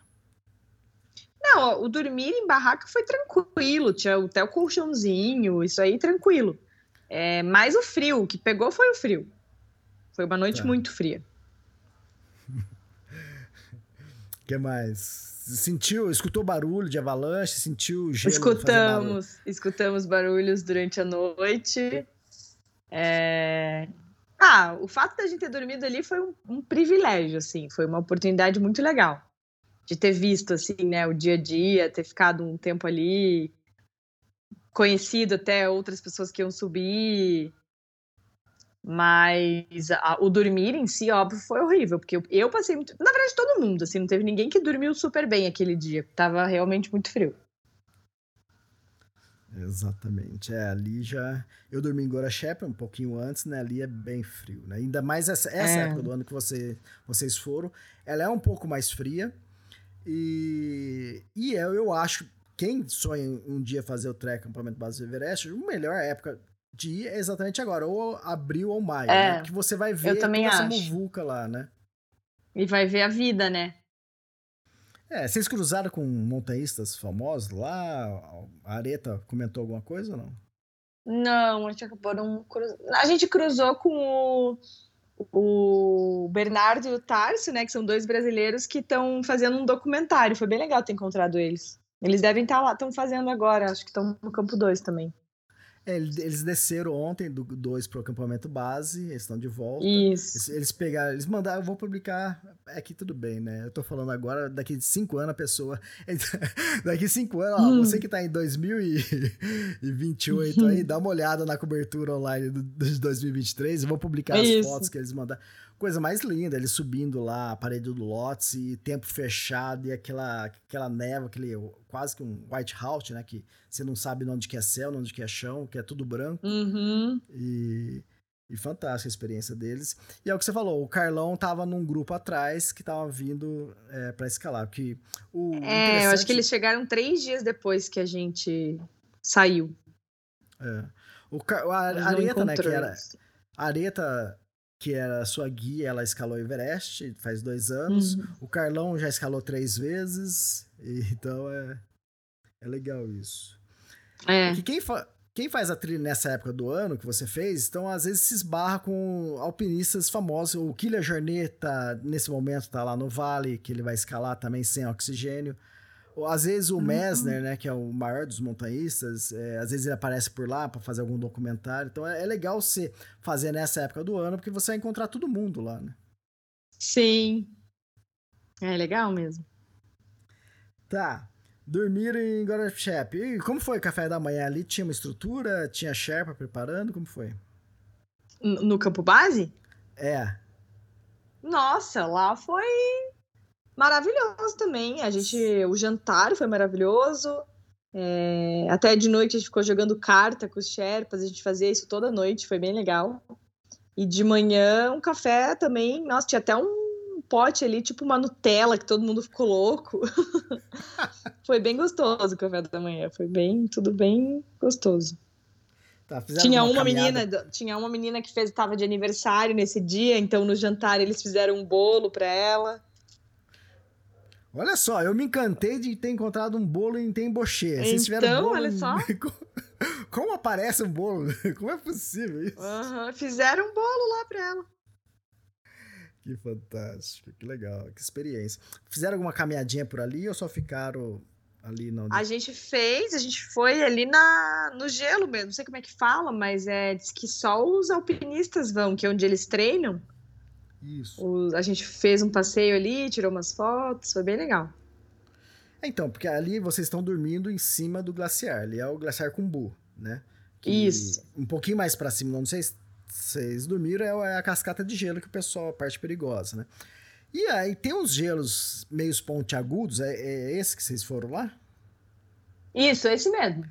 Não, o dormir em barraca foi tranquilo. Tinha até o colchãozinho, isso aí tranquilo. É, mas o frio, o que pegou foi o frio. Foi uma noite tá. muito fria. [LAUGHS] que mais? Sentiu, escutou barulho de avalanche, sentiu gelo? Escutamos, escutamos barulhos durante a noite. É... Ah, o fato da gente ter dormido ali foi um, um, privilégio, assim, foi uma oportunidade muito legal de ter visto, assim, né, o dia a dia, ter ficado um tempo ali, conhecido até outras pessoas que iam subir, mas a, o dormir em si, óbvio, foi horrível, porque eu, eu, passei muito. Na verdade, todo mundo, assim, não teve ninguém que dormiu super bem aquele dia. Tava realmente muito frio. Exatamente. É, ali já. Eu dormi em Gorachep um pouquinho antes, né? Ali é bem frio, né? Ainda mais essa, essa é. época do ano que você, vocês foram. Ela é um pouco mais fria. E, e eu, eu acho. Quem sonha um dia fazer o trek acampamento base do Everest, a melhor época de ir é exatamente agora, ou abril ou maio, é, né? Que você vai ver toda essa muvuca lá, né? E vai ver a vida, né? É, vocês cruzaram com montanhistas famosos lá? A Areta comentou alguma coisa ou não? Não, a gente acabou não A gente cruzou com o, o Bernardo e o Tarso, né? Que são dois brasileiros que estão fazendo um documentário. Foi bem legal ter encontrado eles. Eles devem estar tá lá, estão fazendo agora, acho que estão no campo 2 também. É, eles desceram ontem do 2 pro acampamento base, eles estão de volta. Isso. Eles, eles, pegaram, eles mandaram, eu vou publicar. É que tudo bem, né? Eu tô falando agora, daqui de 5 anos a pessoa. [LAUGHS] daqui 5 anos, ó, hum. você que tá em 2028 [LAUGHS] aí, dá uma olhada na cobertura online de 2023. Eu vou publicar as Isso. fotos que eles mandaram coisa mais linda, ele subindo lá a parede do Lotus e tempo fechado e aquela, aquela neva, aquele quase que um white house, né? Que você não sabe onde que é céu, onde que é chão, que é tudo branco. Uhum. E, e fantástica a experiência deles. E é o que você falou, o Carlão tava num grupo atrás que tava vindo é, para escalar. Que o é, eu acho que eles chegaram três dias depois que a gente saiu. É. O, a, a Areta, né, que era... A Areta, que era sua guia, ela escalou o Everest faz dois anos. Uhum. O Carlão já escalou três vezes. [LAUGHS] então é, é legal isso. É. Que quem, fa quem faz a trilha nessa época do ano que você fez, então às vezes se esbarra com alpinistas famosos. O Killer Jornet tá, nesse momento tá lá no vale, que ele vai escalar também sem oxigênio. Às vezes o uhum. Messner, né, que é o maior dos montanhistas, é, às vezes ele aparece por lá para fazer algum documentário. Então é, é, legal você fazer nessa época do ano, porque você vai encontrar todo mundo lá, né? Sim. É legal mesmo. Tá. Dormir em Gorachep. E como foi o café da manhã ali? Tinha uma estrutura? Tinha Sherpa preparando? Como foi? No campo base? É. Nossa, lá foi maravilhoso também. A gente, o jantar foi maravilhoso. É, até de noite a gente ficou jogando carta com os Sherpas, a gente fazia isso toda noite, foi bem legal. E de manhã um café também, nossa, tinha até um pote ali, tipo uma Nutella, que todo mundo ficou louco. [LAUGHS] foi bem gostoso o café da manhã, foi bem, tudo bem gostoso. Tá, tinha uma, uma menina, tinha uma menina que fez estava de aniversário nesse dia, então no jantar eles fizeram um bolo para ela. Olha só, eu me encantei de ter encontrado um bolo em Tembochê. Então, bolo olha só. [LAUGHS] Como aparece um bolo? [LAUGHS] Como é possível isso? Uhum, fizeram um bolo lá pra ela. Que fantástico, que legal, que experiência. Fizeram alguma caminhadinha por ali ou só ficaram ali não? A gente fez, a gente foi ali na, no gelo mesmo, não sei como é que fala, mas é diz que só os alpinistas vão, que é onde eles treinam. Isso. O, a gente fez um passeio ali, tirou umas fotos, foi bem legal. É, então, porque ali vocês estão dormindo em cima do glaciar, ali é o glaciar Kumbu, né? Que Isso. Um pouquinho mais para cima, não sei se vocês dormiram, é, é a cascata de gelo que o pessoal, a parte perigosa, né? E aí tem uns gelos meio pontiagudos, é, é esse que vocês foram lá? Isso, é esse mesmo.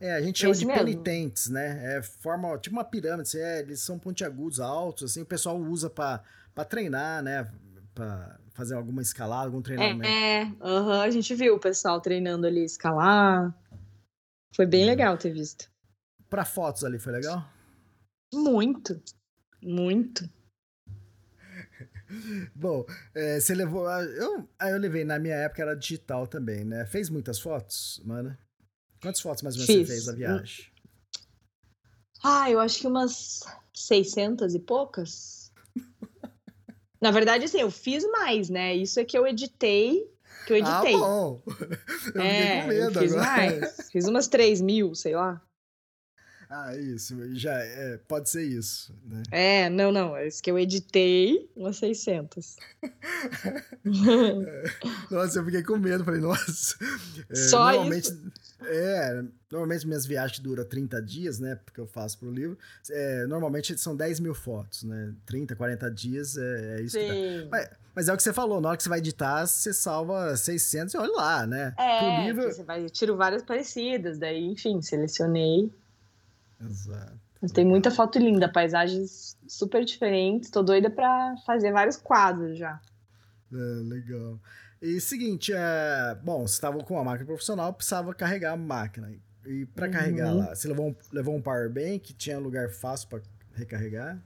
É, a gente chama esse de mesmo. penitentes, né? É forma tipo uma pirâmide, assim, é, eles são pontiagudos, altos, assim, o pessoal usa para treinar, né? Para fazer alguma escalada, algum treinamento. É, é uhum, a gente viu o pessoal treinando ali escalar. Foi bem legal ter visto. Para fotos ali foi legal? Muito, muito. [LAUGHS] Bom, é, você levou. Eu, eu levei, na minha época era digital também, né? Fez muitas fotos, mano? Quantas fotos mais ou menos Fiz. você fez da viagem? Ah, eu acho que umas 600 e poucas. [LAUGHS] na verdade, assim, eu fiz mais, né? Isso é que eu editei. Que eu ah, editei. Ah, bom. [LAUGHS] Eu é, com medo eu fiz agora. mais. [LAUGHS] Fiz umas 3 mil, sei lá. Ah, isso, já é, pode ser isso, né? É, não, não, é isso que eu editei, umas 600. [LAUGHS] nossa, eu fiquei com medo, falei, nossa. É, Só normalmente, isso? É, normalmente minhas viagens duram 30 dias, né, porque eu faço pro livro, é, normalmente são 10 mil fotos, né, 30, 40 dias, é, é isso Sim. que dá. Mas, mas, é o que você falou, na hora que você vai editar, você salva 600 e olha lá, né? É, livro... você vai, eu tiro várias parecidas, daí, enfim, selecionei Exato. Tem muita foto linda, paisagens super diferentes. Tô doida para fazer vários quadros já. É, legal. E seguinte, é... bom, você estava com uma máquina profissional, precisava carregar a máquina. E para uhum. carregar lá, você levou um, levou um power bank? Tinha lugar fácil para recarregar?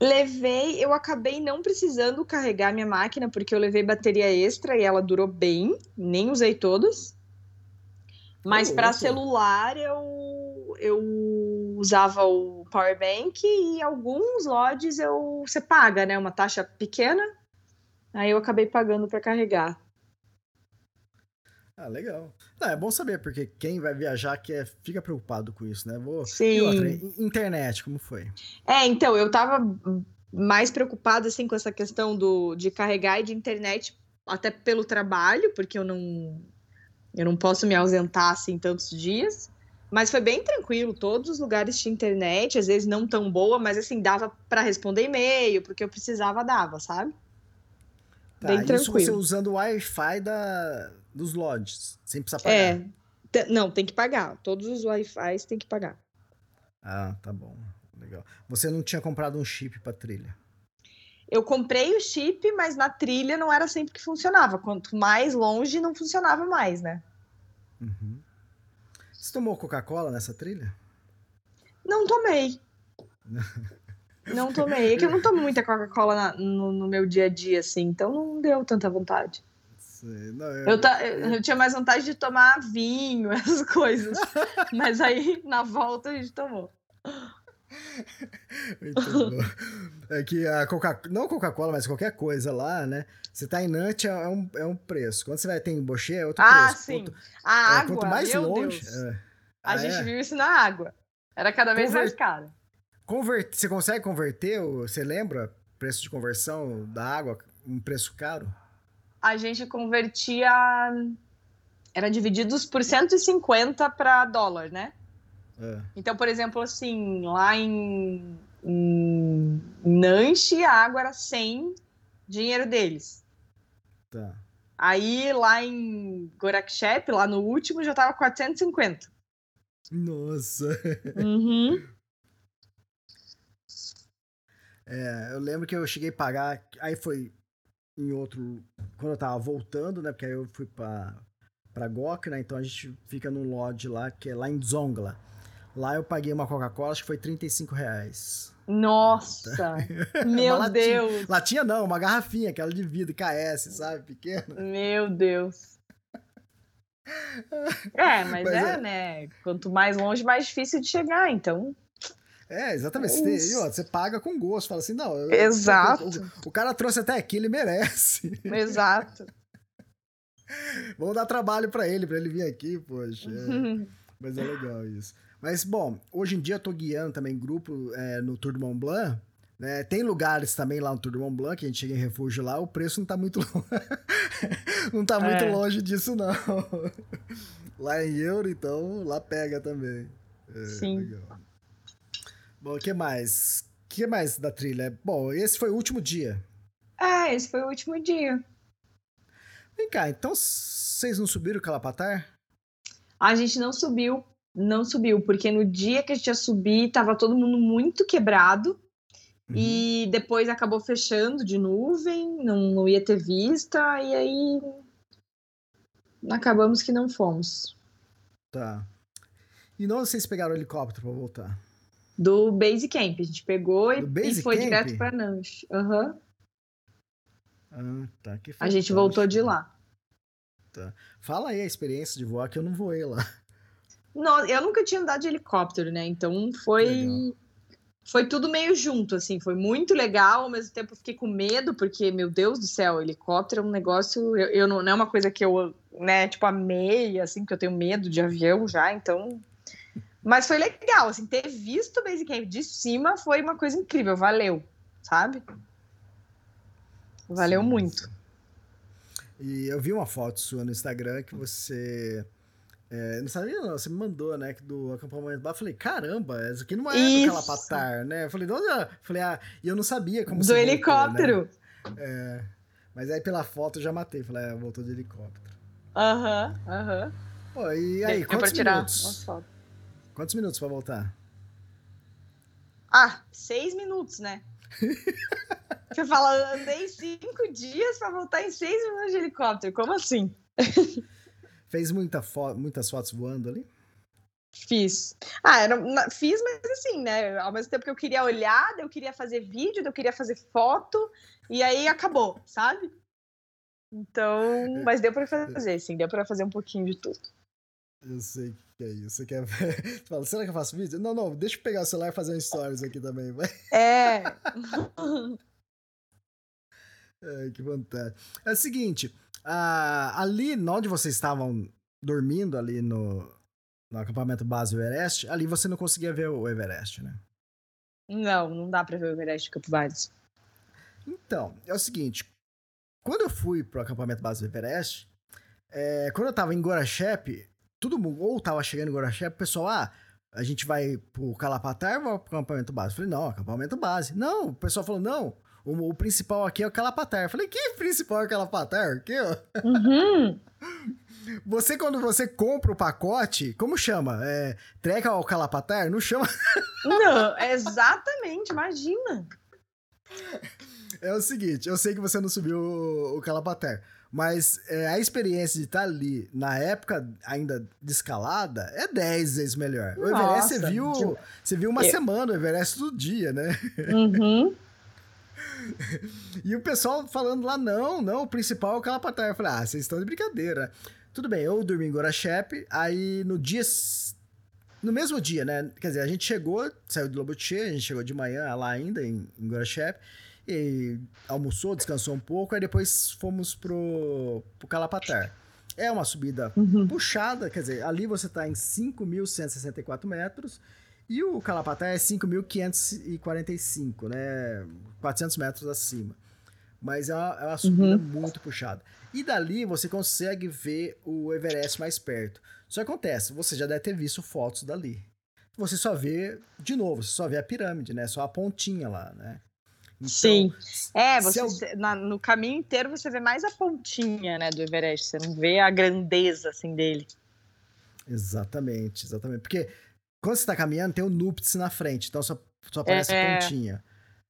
Levei, eu acabei não precisando carregar minha máquina porque eu levei bateria extra e ela durou bem, nem usei todas. Mas para celular eu eu usava o power bank e alguns LODs eu você paga, né, uma taxa pequena. Aí eu acabei pagando para carregar. Ah, legal. Não, é bom saber, porque quem vai viajar que é, fica preocupado com isso, né? Vou... Sim. Outra, internet, como foi? É, então, eu tava mais preocupada, assim, com essa questão do, de carregar e de internet, até pelo trabalho, porque eu não, eu não posso me ausentar, assim, tantos dias. Mas foi bem tranquilo, todos os lugares tinham internet, às vezes não tão boa, mas assim, dava para responder e-mail, porque eu precisava, dava, sabe? Tá, bem tranquilo. Isso você usando o Wi-Fi da, dos lodges, sem precisar pagar. É, não, tem que pagar. Todos os Wi-Fi tem que pagar. Ah, tá bom. Legal. Você não tinha comprado um chip para trilha? Eu comprei o chip, mas na trilha não era sempre que funcionava. Quanto mais longe, não funcionava mais, né? Uhum. Você tomou Coca-Cola nessa trilha? Não tomei. [LAUGHS] não tomei. É que eu não tomo muita Coca-Cola no, no, meu dia a dia, assim, então não deu tanta vontade. Não, eu... Eu, ta, eu tinha mais vontade de tomar vinho, [LAUGHS] essas coisas. [LAUGHS] Mas aí, na volta, a gente tomou. [LAUGHS] é que a Coca não Coca-Cola, mas qualquer coisa lá, né? Você tá em Nut é um, é um preço. Quando você vai ter em Bochê é outro ah, preço. Ah, sim. Quanto, a é, água, quanto mais longe. É. A ah, gente é? viu isso na água. Era cada vez Conver... mais caro. Convert... Você consegue converter? Você lembra? Preço de conversão da água, um preço caro? A gente convertia. Era divididos por 150 para dólar, né? É. Então, por exemplo, assim, lá em, em Nanche, a água era 100 dinheiro deles. Tá. Aí lá em Gorakchep, lá no último, já tava 450. Nossa! [LAUGHS] Uhum. É, eu lembro que eu cheguei a pagar. Aí foi em outro. Quando eu tava voltando, né? Porque aí eu fui pra, pra Gok, né? Então a gente fica num lodge lá, que é lá em Zongla. Lá eu paguei uma Coca-Cola, acho que foi 35 reais. Nossa! [LAUGHS] Meu latinha, Deus! Latinha não, uma garrafinha, aquela de vidro, KS, sabe? Pequena. Meu Deus! É, mas, mas é, é, né? Quanto mais longe, mais difícil de chegar, então. É, exatamente. Você, você, paga com gosto, fala assim, não. Exato. Eu, o, o, cara trouxe até aqui, ele merece. Exato. [LAUGHS] Vamos dar trabalho para ele, para ele vir aqui, poxa. É. mas é legal isso. Mas, bom, hoje em dia eu tô guiando também grupo é, no Tour do Mont Blanc. Né? Tem lugares também lá no Tour do Mont Blanc, que a gente chega em refúgio lá, o preço não tá muito [LAUGHS] não tá muito é. longe disso, não. [LAUGHS] lá em euro, então, lá pega também. É, Sim. Legal. Bom, o que mais? O que mais da trilha? Bom, esse foi o último dia. É, esse foi o último dia. Vem cá, então vocês não subiram o Calapatar? A gente não subiu não subiu, porque no dia que a gente ia subir, tava todo mundo muito quebrado. Uhum. E depois acabou fechando de nuvem, não, não ia ter vista, e aí acabamos que não fomos. Tá. E não vocês pegaram o helicóptero para voltar? Do Base Camp. A gente pegou e, e foi Camp? direto para Nantes. Aham. Uhum. Ah, tá. Que a gente voltou de lá. Tá. Fala aí a experiência de voar que eu não voei lá. Não, eu nunca tinha andado de helicóptero, né? Então foi. Legal. Foi tudo meio junto, assim, foi muito legal, ao mesmo tempo fiquei com medo, porque, meu Deus do céu, helicóptero é um negócio, eu, eu não, não é uma coisa que eu, né, tipo, amei, assim, porque eu tenho medo de avião já, então mas foi legal, assim, ter visto o Basecamp de cima foi uma coisa incrível, valeu, sabe? Valeu sim, muito. E eu vi uma foto sua no Instagram que você é, não sabia não, você me mandou, né, do acampamento lá. Falei, caramba, isso aqui não é isso. do Calapatar, né? Eu falei, onde é? Falei, ah, e eu não sabia como Do helicóptero. Voltou, né? é, mas aí pela foto eu já matei. Falei, ah, voltou de helicóptero. Aham, uhum, aham. Uhum. Pô, e aí, Deu quantos minutos? Quantos minutos pra voltar? Ah, seis minutos, né? [LAUGHS] Você fala, andei cinco dias pra voltar em seis minutos de helicóptero. Como assim? [LAUGHS] Fez muita fo muitas fotos voando ali? Fiz. Ah, era, fiz, mas assim, né? Ao mesmo tempo que eu queria olhar, eu queria fazer vídeo, eu queria fazer foto, e aí acabou, sabe? Então, mas deu para fazer, sim, deu para fazer um pouquinho de tudo. Eu sei que é isso. Você quer ver? [LAUGHS] Você fala, será que eu faço vídeo? Não, não, deixa eu pegar o celular e fazer um stories aqui também, vai. É. [LAUGHS] é que vontade. É o seguinte, ah, ali onde vocês estavam dormindo, ali no, no acampamento base Everest, ali você não conseguia ver o Everest, né? Não, não dá pra ver o Everest Campo Base. Então, é o seguinte. Quando eu fui pro acampamento base do Everest, é, quando eu tava em Gorachep, todo mundo, ou tava chegando em Gorachep, o pessoal, ah, a gente vai pro Calapatar ou pro acampamento base? Eu falei, não, acampamento base. Não, o pessoal falou, não, o, o, principal aqui é o Calapatar. Eu falei, que principal é o Calapatar? Que, uhum. [LAUGHS] Você, quando você compra o pacote, como chama? É, treca ao Calapatar? Não chama. [LAUGHS] Não, exatamente, imagina. É o seguinte, eu sei que você não subiu o, o Calapatar, Mas é, a experiência de estar ali na época ainda de escalada é 10 vezes melhor. O Everest Nossa, você viu, você viu uma Eu- semana, o Everest todo dia, né? Uhum. [LAUGHS] E o pessoal falando lá, não, não, o principal é o Calapatar. Eu falei, ah, vocês estão de brincadeira. Tudo bem, eu dormi em Gorachep, aí no dia. No mesmo dia, né? Quer dizer, a gente chegou, saiu do Lobuche, a gente chegou de manhã lá ainda em, em Gorachep, e almoçou, descansou um pouco, aí depois fomos pro, pro Calapatar. É uma subida Uhum. puxada, quer dizer, ali você tá em 5.164 metros e o Calapatar é 5.545, né? 400 metros acima. Mas é uma, é uma subida muito puxada. E dali você consegue ver o Everest mais perto. Só que acontece, você já deve ter visto fotos dali. Você só vê, de novo, você só vê a pirâmide, né? Só a pontinha lá, né? Então, Sim. É, você, se- na- no caminho inteiro você vê mais a pontinha, né, do Everest. Você não vê a grandeza, assim, dele. Exatamente, exatamente. Porque quando você tá caminhando, tem o Nuptse na frente, então só, só aparece É. a pontinha.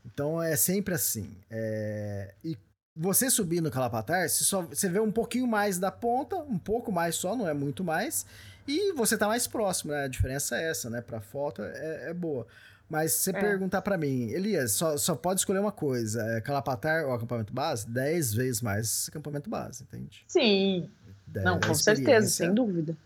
Então é sempre assim. É, E você subir no Calapatar, você, só, você vê um pouquinho mais da ponta, um pouco mais só, não é muito mais, e você tá mais próximo, né? A diferença é essa, né? Pra foto é, é boa. Mas se você É. perguntar pra mim, Elias, só, só pode escolher uma coisa: é Calapatar ou acampamento base? Dez vezes mais acampamento base, entende? Sim. Da- Não, com certeza, sem dúvida.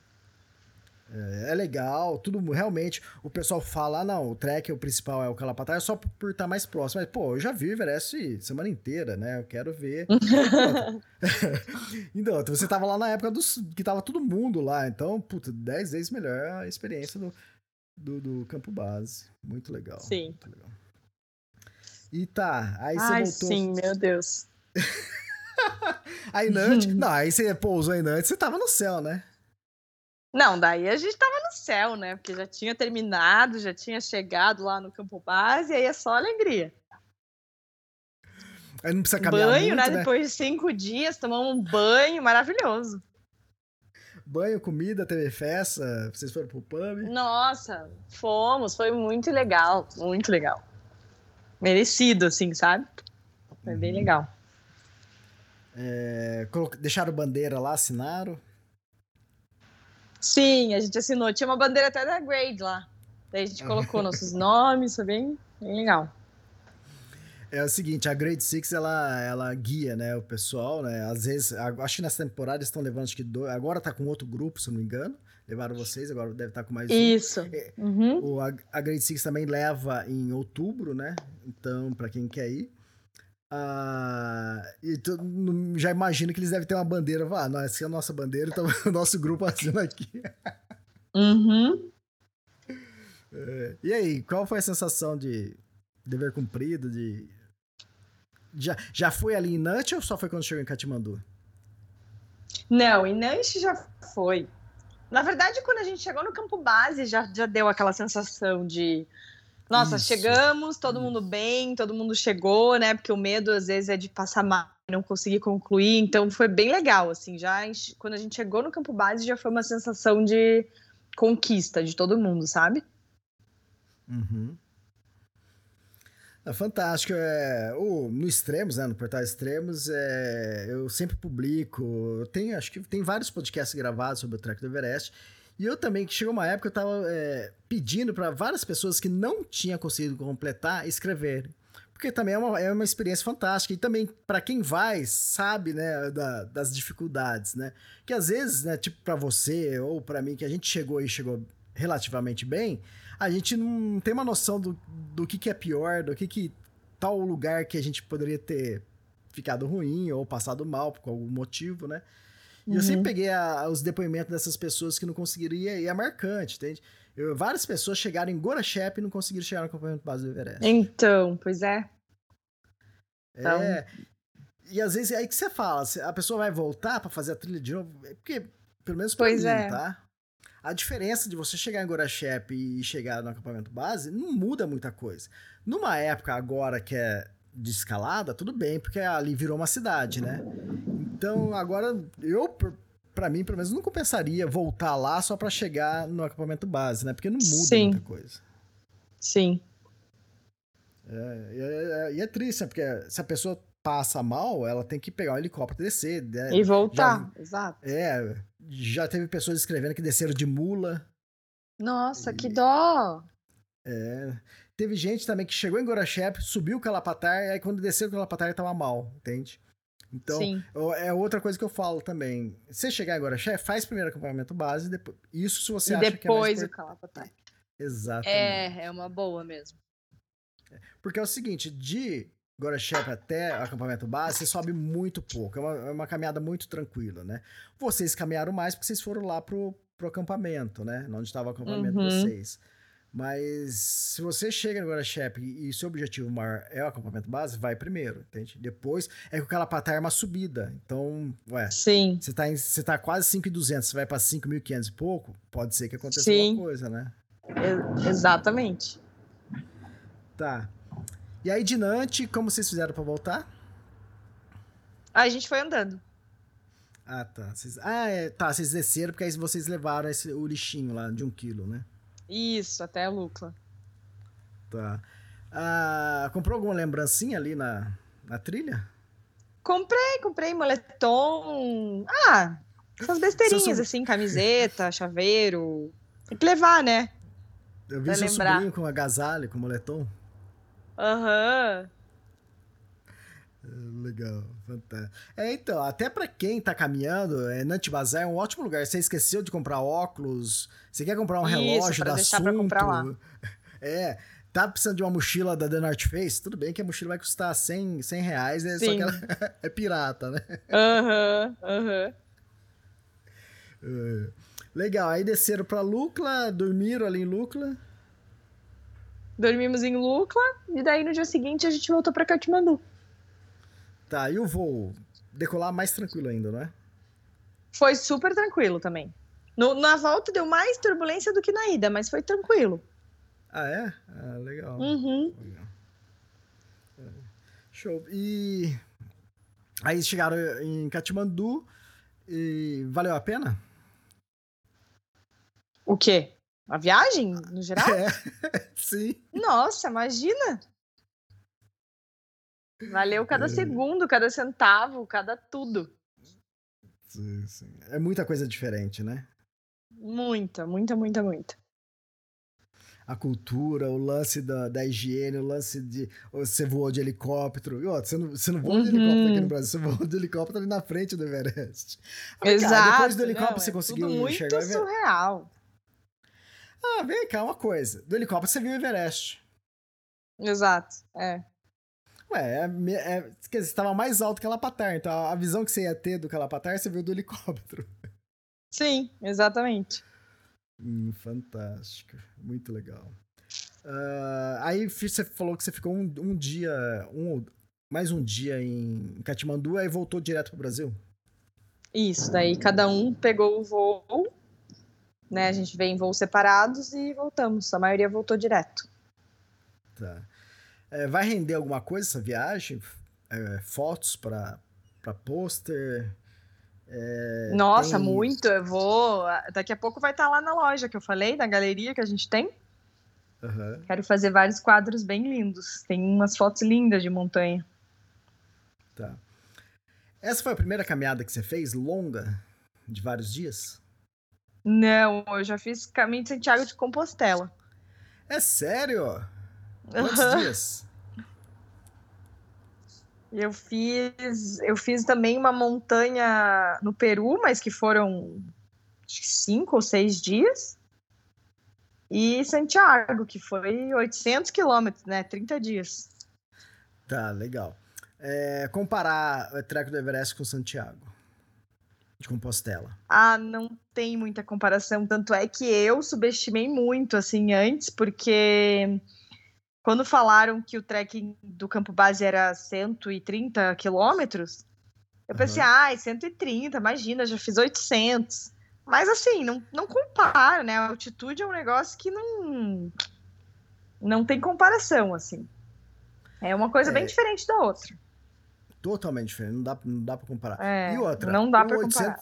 É legal, tudo realmente. O pessoal fala, ah, não, o trek, o principal é o Calapatar, só por estar mais próximo. Mas, pô, eu já vi o Everest semana inteira, né? Eu quero ver. [LAUGHS] [LAUGHS] então, então, você tava lá na época dos, que tava todo mundo lá. Então, puta, 10 vezes melhor a experiência do, do, do campo base. Muito legal. Sim. Muito legal. E tá, aí você Ai, voltou. sim, meu Deus. [LAUGHS] Aí Nantes. não, aí você pousou em Nantes, você tava no céu, né? Não, daí a gente tava no céu, né? Porque já tinha terminado, já tinha chegado lá no campo base, e aí é só alegria. Aí não precisa caminhar banho, muito, né? Depois de cinco dias, tomamos um banho maravilhoso. Banho, comida, teve festa, vocês foram pro pub. Nossa, fomos, foi muito legal, muito legal. Merecido, assim, sabe? Foi bem legal. É, deixaram bandeira lá, assinaram. Sim, a gente assinou. Tinha uma bandeira até da Grade lá. Daí a gente colocou [LAUGHS] nossos nomes, foi bem, bem legal. É o seguinte, a Grade Six, ela, ela guia, né, o pessoal, né, às vezes, acho que nessa temporada estão levando, acho que dois, agora tá com outro grupo, se eu não me engano, levaram vocês, agora deve estar com mais um. Isso. É. Uhum. O, a, a Grade Six também leva em outubro, né, então, pra quem quer ir. Ah, e tu, já imagino que eles devem ter uma bandeira, ah, não, essa é a nossa bandeira, então [LAUGHS] o nosso grupo assina aqui. Uhum. E aí, qual foi a sensação de dever cumprido, de... Já, já foi ali em Nut ou só foi quando chegou em Katmandu? Não, e Nanche já foi. Na verdade, quando a gente chegou no campo base, já, já deu aquela sensação de. Nossa, Isso. chegamos, todo mundo bem, todo mundo chegou, né? Porque o medo às vezes é de passar mal, não conseguir concluir. Então foi bem legal, assim. Já quando a gente chegou no campo base, já foi uma sensação de conquista de todo mundo, sabe? Uhum. É fantástico. É, o, no Extremos, né, no portal Extremos, é, eu sempre publico. Eu tenho, acho que tem vários podcasts gravados sobre o Trek do Everest. E eu também, que chegou uma época, eu tava é, pedindo para várias pessoas que não tinham conseguido completar escreverem. Porque também é uma, é uma experiência fantástica. E também, para quem vai, sabe, né, da- das dificuldades, né? Que às vezes, né, tipo para você ou para mim, que a gente chegou e chegou relativamente bem, a gente não tem uma noção do, do que, que é pior, do que, que tal lugar que a gente poderia ter ficado ruim ou passado mal por algum motivo, né? E eu Uhum. sempre peguei a- os depoimentos dessas pessoas que não conseguiram ir, e é marcante, entende? Eu- várias pessoas chegaram em Gorachep e não conseguiram chegar no acampamento base do Everest. Então, pois é. Então- É. E às vezes é aí que você fala, a pessoa vai voltar pra fazer a trilha de novo, é porque, pelo menos pra Pois mim, é. tá? A diferença de você chegar em Gorachep e chegar no acampamento base não muda muita coisa. Numa época agora que é de escalada, tudo bem, porque ali virou uma cidade, né? Então agora eu, pra mim, pelo menos, não compensaria voltar lá só pra chegar no acampamento base, né? Porque não muda Sim. muita coisa. Sim. É, e é, e é triste, né? Porque se a pessoa passa mal, ela tem que pegar um helicóptero e descer. Né? E voltar, já, exato. É, já teve pessoas escrevendo que desceram de mula. Nossa, e, que dó! É. Teve gente também que chegou em Gorachep, subiu o Calapatar, e aí quando desceu o Calapatar tava mal, entende? Então, Sim. é outra coisa que eu falo também. Você chegar agora, chefe, faz primeiro acampamento base, depois, isso se você e acha que é mais... depois o Calapatai. Exatamente. É, é uma boa mesmo. Porque é o seguinte, de Gorachep até acampamento base, você sobe muito pouco. É uma, é uma, caminhada muito tranquila, né? Vocês caminharam mais porque vocês foram lá pro, pro acampamento, né? Onde estava o acampamento uhum. de vocês. Mas se você chega no Guarachep e seu objetivo maior é o acampamento base, vai primeiro, entende? Depois é que o Calapatá é uma subida. Então, ué. Sim. Você tá, em, você tá quase 5.200, você vai para 5.500 e pouco, pode ser que aconteça Sim. alguma coisa, né? É, exatamente. Tá. E aí, de Nante, como vocês fizeram para voltar? A gente foi andando. Ah, tá. Vocês, ah, é, tá. Vocês desceram porque aí vocês levaram esse, o lixinho lá de um quilo, né? Isso, até a Lucla. Tá. Ah, comprou alguma lembrancinha ali na, na trilha? Comprei, comprei moletom. Ah, essas besteirinhas assim, camiseta, [LAUGHS] chaveiro. Tem que levar, né? Eu vi pra seu lembrar. sobrinho com agasalho, com moletom. Aham. Uhum. Legal, fantástico. É, então, até para quem tá caminhando, é, Nant Bazar é um ótimo lugar. Você esqueceu de comprar óculos, você quer comprar um Isso, relógio da Assunto. [LAUGHS] É, tá precisando de uma mochila da The North Face? Tudo bem que a mochila vai custar 100, 100 reais, é, só que ela [LAUGHS] é pirata, né? Aham, uhum, aham. Uhum. Legal, aí desceram pra Lucla, dormiram ali em Lucla. Dormimos em Lucla, e daí no dia seguinte a gente voltou pra Katmandu. Tá, e o voo? Decolar mais tranquilo ainda, não é? Foi super tranquilo também. No, na volta deu mais turbulência do que na ida, mas foi tranquilo. Ah, é? Ah, legal. Uhum. legal. É. Show. E aí chegaram em Katmandu e valeu a pena? O quê? A viagem, no geral? [LAUGHS] É, sim. Nossa, imagina! Valeu cada é. segundo, cada centavo, cada tudo. Sim, sim. É muita coisa diferente, né? Muita, muita, muita, muita. A cultura, o lance da, da higiene, o lance de. Você voou de helicóptero. E, ó, você, não, você não voa uhum. de helicóptero aqui no Brasil, [LAUGHS] você voou de helicóptero ali na frente do Everest. Exato. Cara, depois do helicóptero não, você é conseguiu tudo muito enxergar muito surreal. Ah, vem cá, uma coisa. Do helicóptero você viu o Everest. Exato, é. Ué, é, é, quer dizer, estava mais alto que a Lapatar, então a visão que você ia ter do Calapatar você viu do helicóptero. Sim, exatamente. Hum, fantástico, muito legal. Uh, aí você falou que você ficou um, um dia, um, mais um dia em Katmandu, aí voltou direto para o Brasil? Isso, daí cada um pegou o voo, né? A gente veio em voos separados e voltamos. A maioria voltou direto. Tá. É, vai render alguma coisa essa viagem? É, fotos para pôster? É, Nossa, tem... muito. Eu vou. Daqui a pouco vai estar lá na loja que eu falei, na galeria que a gente tem. Uhum. Quero fazer vários quadros bem lindos. Tem umas fotos lindas de montanha. Tá. Essa foi a primeira caminhada que você fez, longa, de vários dias? Não, eu já fiz caminho de Santiago de Compostela. É sério? Quantos dias? Eu fiz, eu fiz também uma montanha no Peru, mas que foram cinco ou seis dias. E Santiago, que foi 800 quilômetros, né? 30 dias. Tá, legal. É, comparar o treco do Everest com Santiago, de Compostela. Ah, não tem muita comparação. Tanto é que eu subestimei muito, assim, antes, porque quando falaram que o trekking do campo base era 130 quilômetros, eu pensei, uhum. ai, ah, 130, imagina, já fiz 800. Mas assim, não, não compara, né? A altitude é um negócio que não, não tem comparação, assim. É uma coisa é... bem diferente da outra. Totalmente diferente, não dá, não dá pra comparar. É, e outra, não dá pra 800, comparar.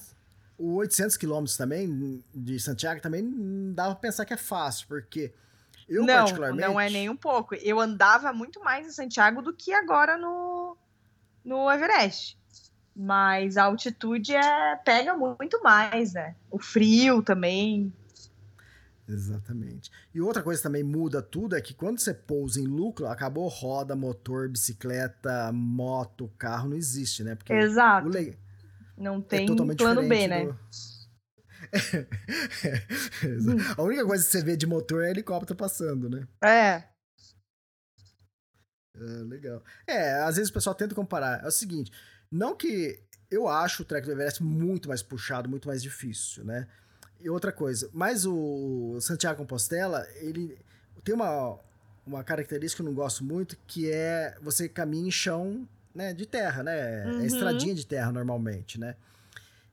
O 800 quilômetros também, de Santiago, também não dá pra pensar que é fácil, porque eu, não, particularmente. Não é nem um pouco. Eu andava muito mais em Santiago do que agora no, no Everest. Mas a altitude é, pega muito mais, né? O frio também. Exatamente. E outra coisa que também muda tudo é que quando você pousa em lucro, acabou roda, motor, bicicleta, moto, carro, não existe, né? Porque Exato. le- Não é tem totalmente plano B, né? A única coisa que você vê de motor é helicóptero passando, né? É. É, legal. É, às vezes o pessoal tenta comparar. É o seguinte, não que eu acho o trek do Everest muito mais puxado, muito mais difícil, né? E outra coisa, mas o Santiago Compostela, ele tem uma, uma característica que eu não gosto muito, que é você caminha em chão né, de terra, né? Uhum. É estradinha de terra normalmente, né?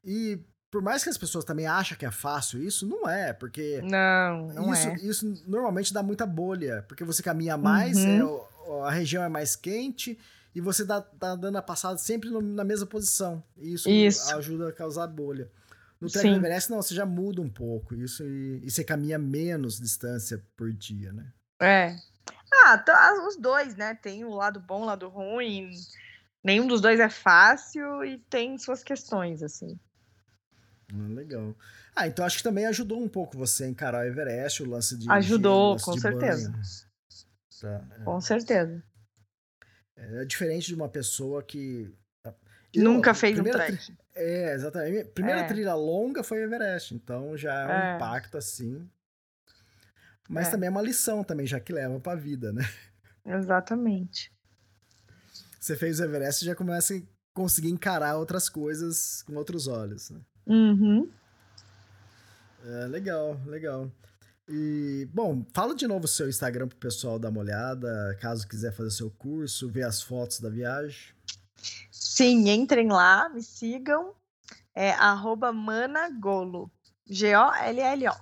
E por mais que as pessoas também achem que é fácil isso, não é, porque Não, não isso, é. isso normalmente dá muita bolha, porque você caminha mais, Uhum. é, a região é mais quente e você dá, tá dando a passada sempre no- na mesma posição. E isso, Isso. ajuda a causar bolha. No trek do Everest, não, você já muda um pouco isso e, e você caminha menos distância por dia, né? É. Ah, tá, os dois, né? Tem o lado bom, o lado ruim. Nenhum dos dois é fácil e tem suas questões, assim. Ah, legal. Ah, então acho que também ajudou um pouco você a encarar o Everest, o lance de. Ajudou, lance com de certeza. Tá, é. Com certeza. É diferente de uma pessoa que. Nunca Eu, fez um trek. tri- É, exatamente. Primeira É. trilha longa foi o Everest, então já é um É. impacto assim. Mas É. também é uma lição também, já que leva pra vida, né? Exatamente. Você fez o Everest e já começa a conseguir encarar outras coisas com outros olhos. Né? Uhum. É, legal, legal. E, bom, fala de novo o seu Instagram pro pessoal dar uma olhada, caso quiser fazer seu curso, ver as fotos da viagem. Sim, entrem lá, me sigam. É arroba managolo. G-O-L-L-O.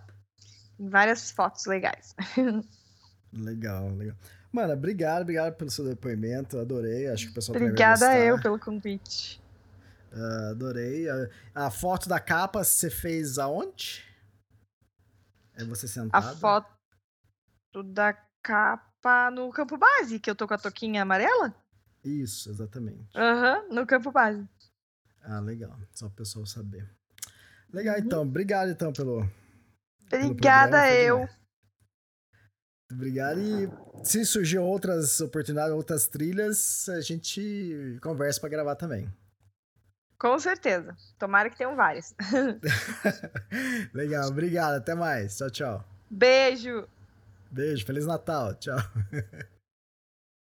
Tem várias fotos legais. [LAUGHS] Legal, legal. Mano, obrigado, obrigado pelo seu depoimento, adorei, acho que o pessoal Obrigada gostar. eu pelo convite. Ah, adorei. A, a foto da capa você fez aonde? É você A sentado? foto da capa no campo base, que eu tô com a toquinha amarela? Isso, exatamente. Aham, no campo base. Ah, legal. Só pro pessoal saber. Legal, Uhum. então. Obrigado, então, pelo... pelo Obrigada foi eu. Obrigado. E se surgir outras oportunidades, outras trilhas, a gente conversa pra gravar também. Com certeza. Tomara que tenham várias. [LAUGHS] Legal, obrigado. Até mais. Tchau, tchau. Beijo! Beijo, Feliz Natal. Tchau. [LAUGHS]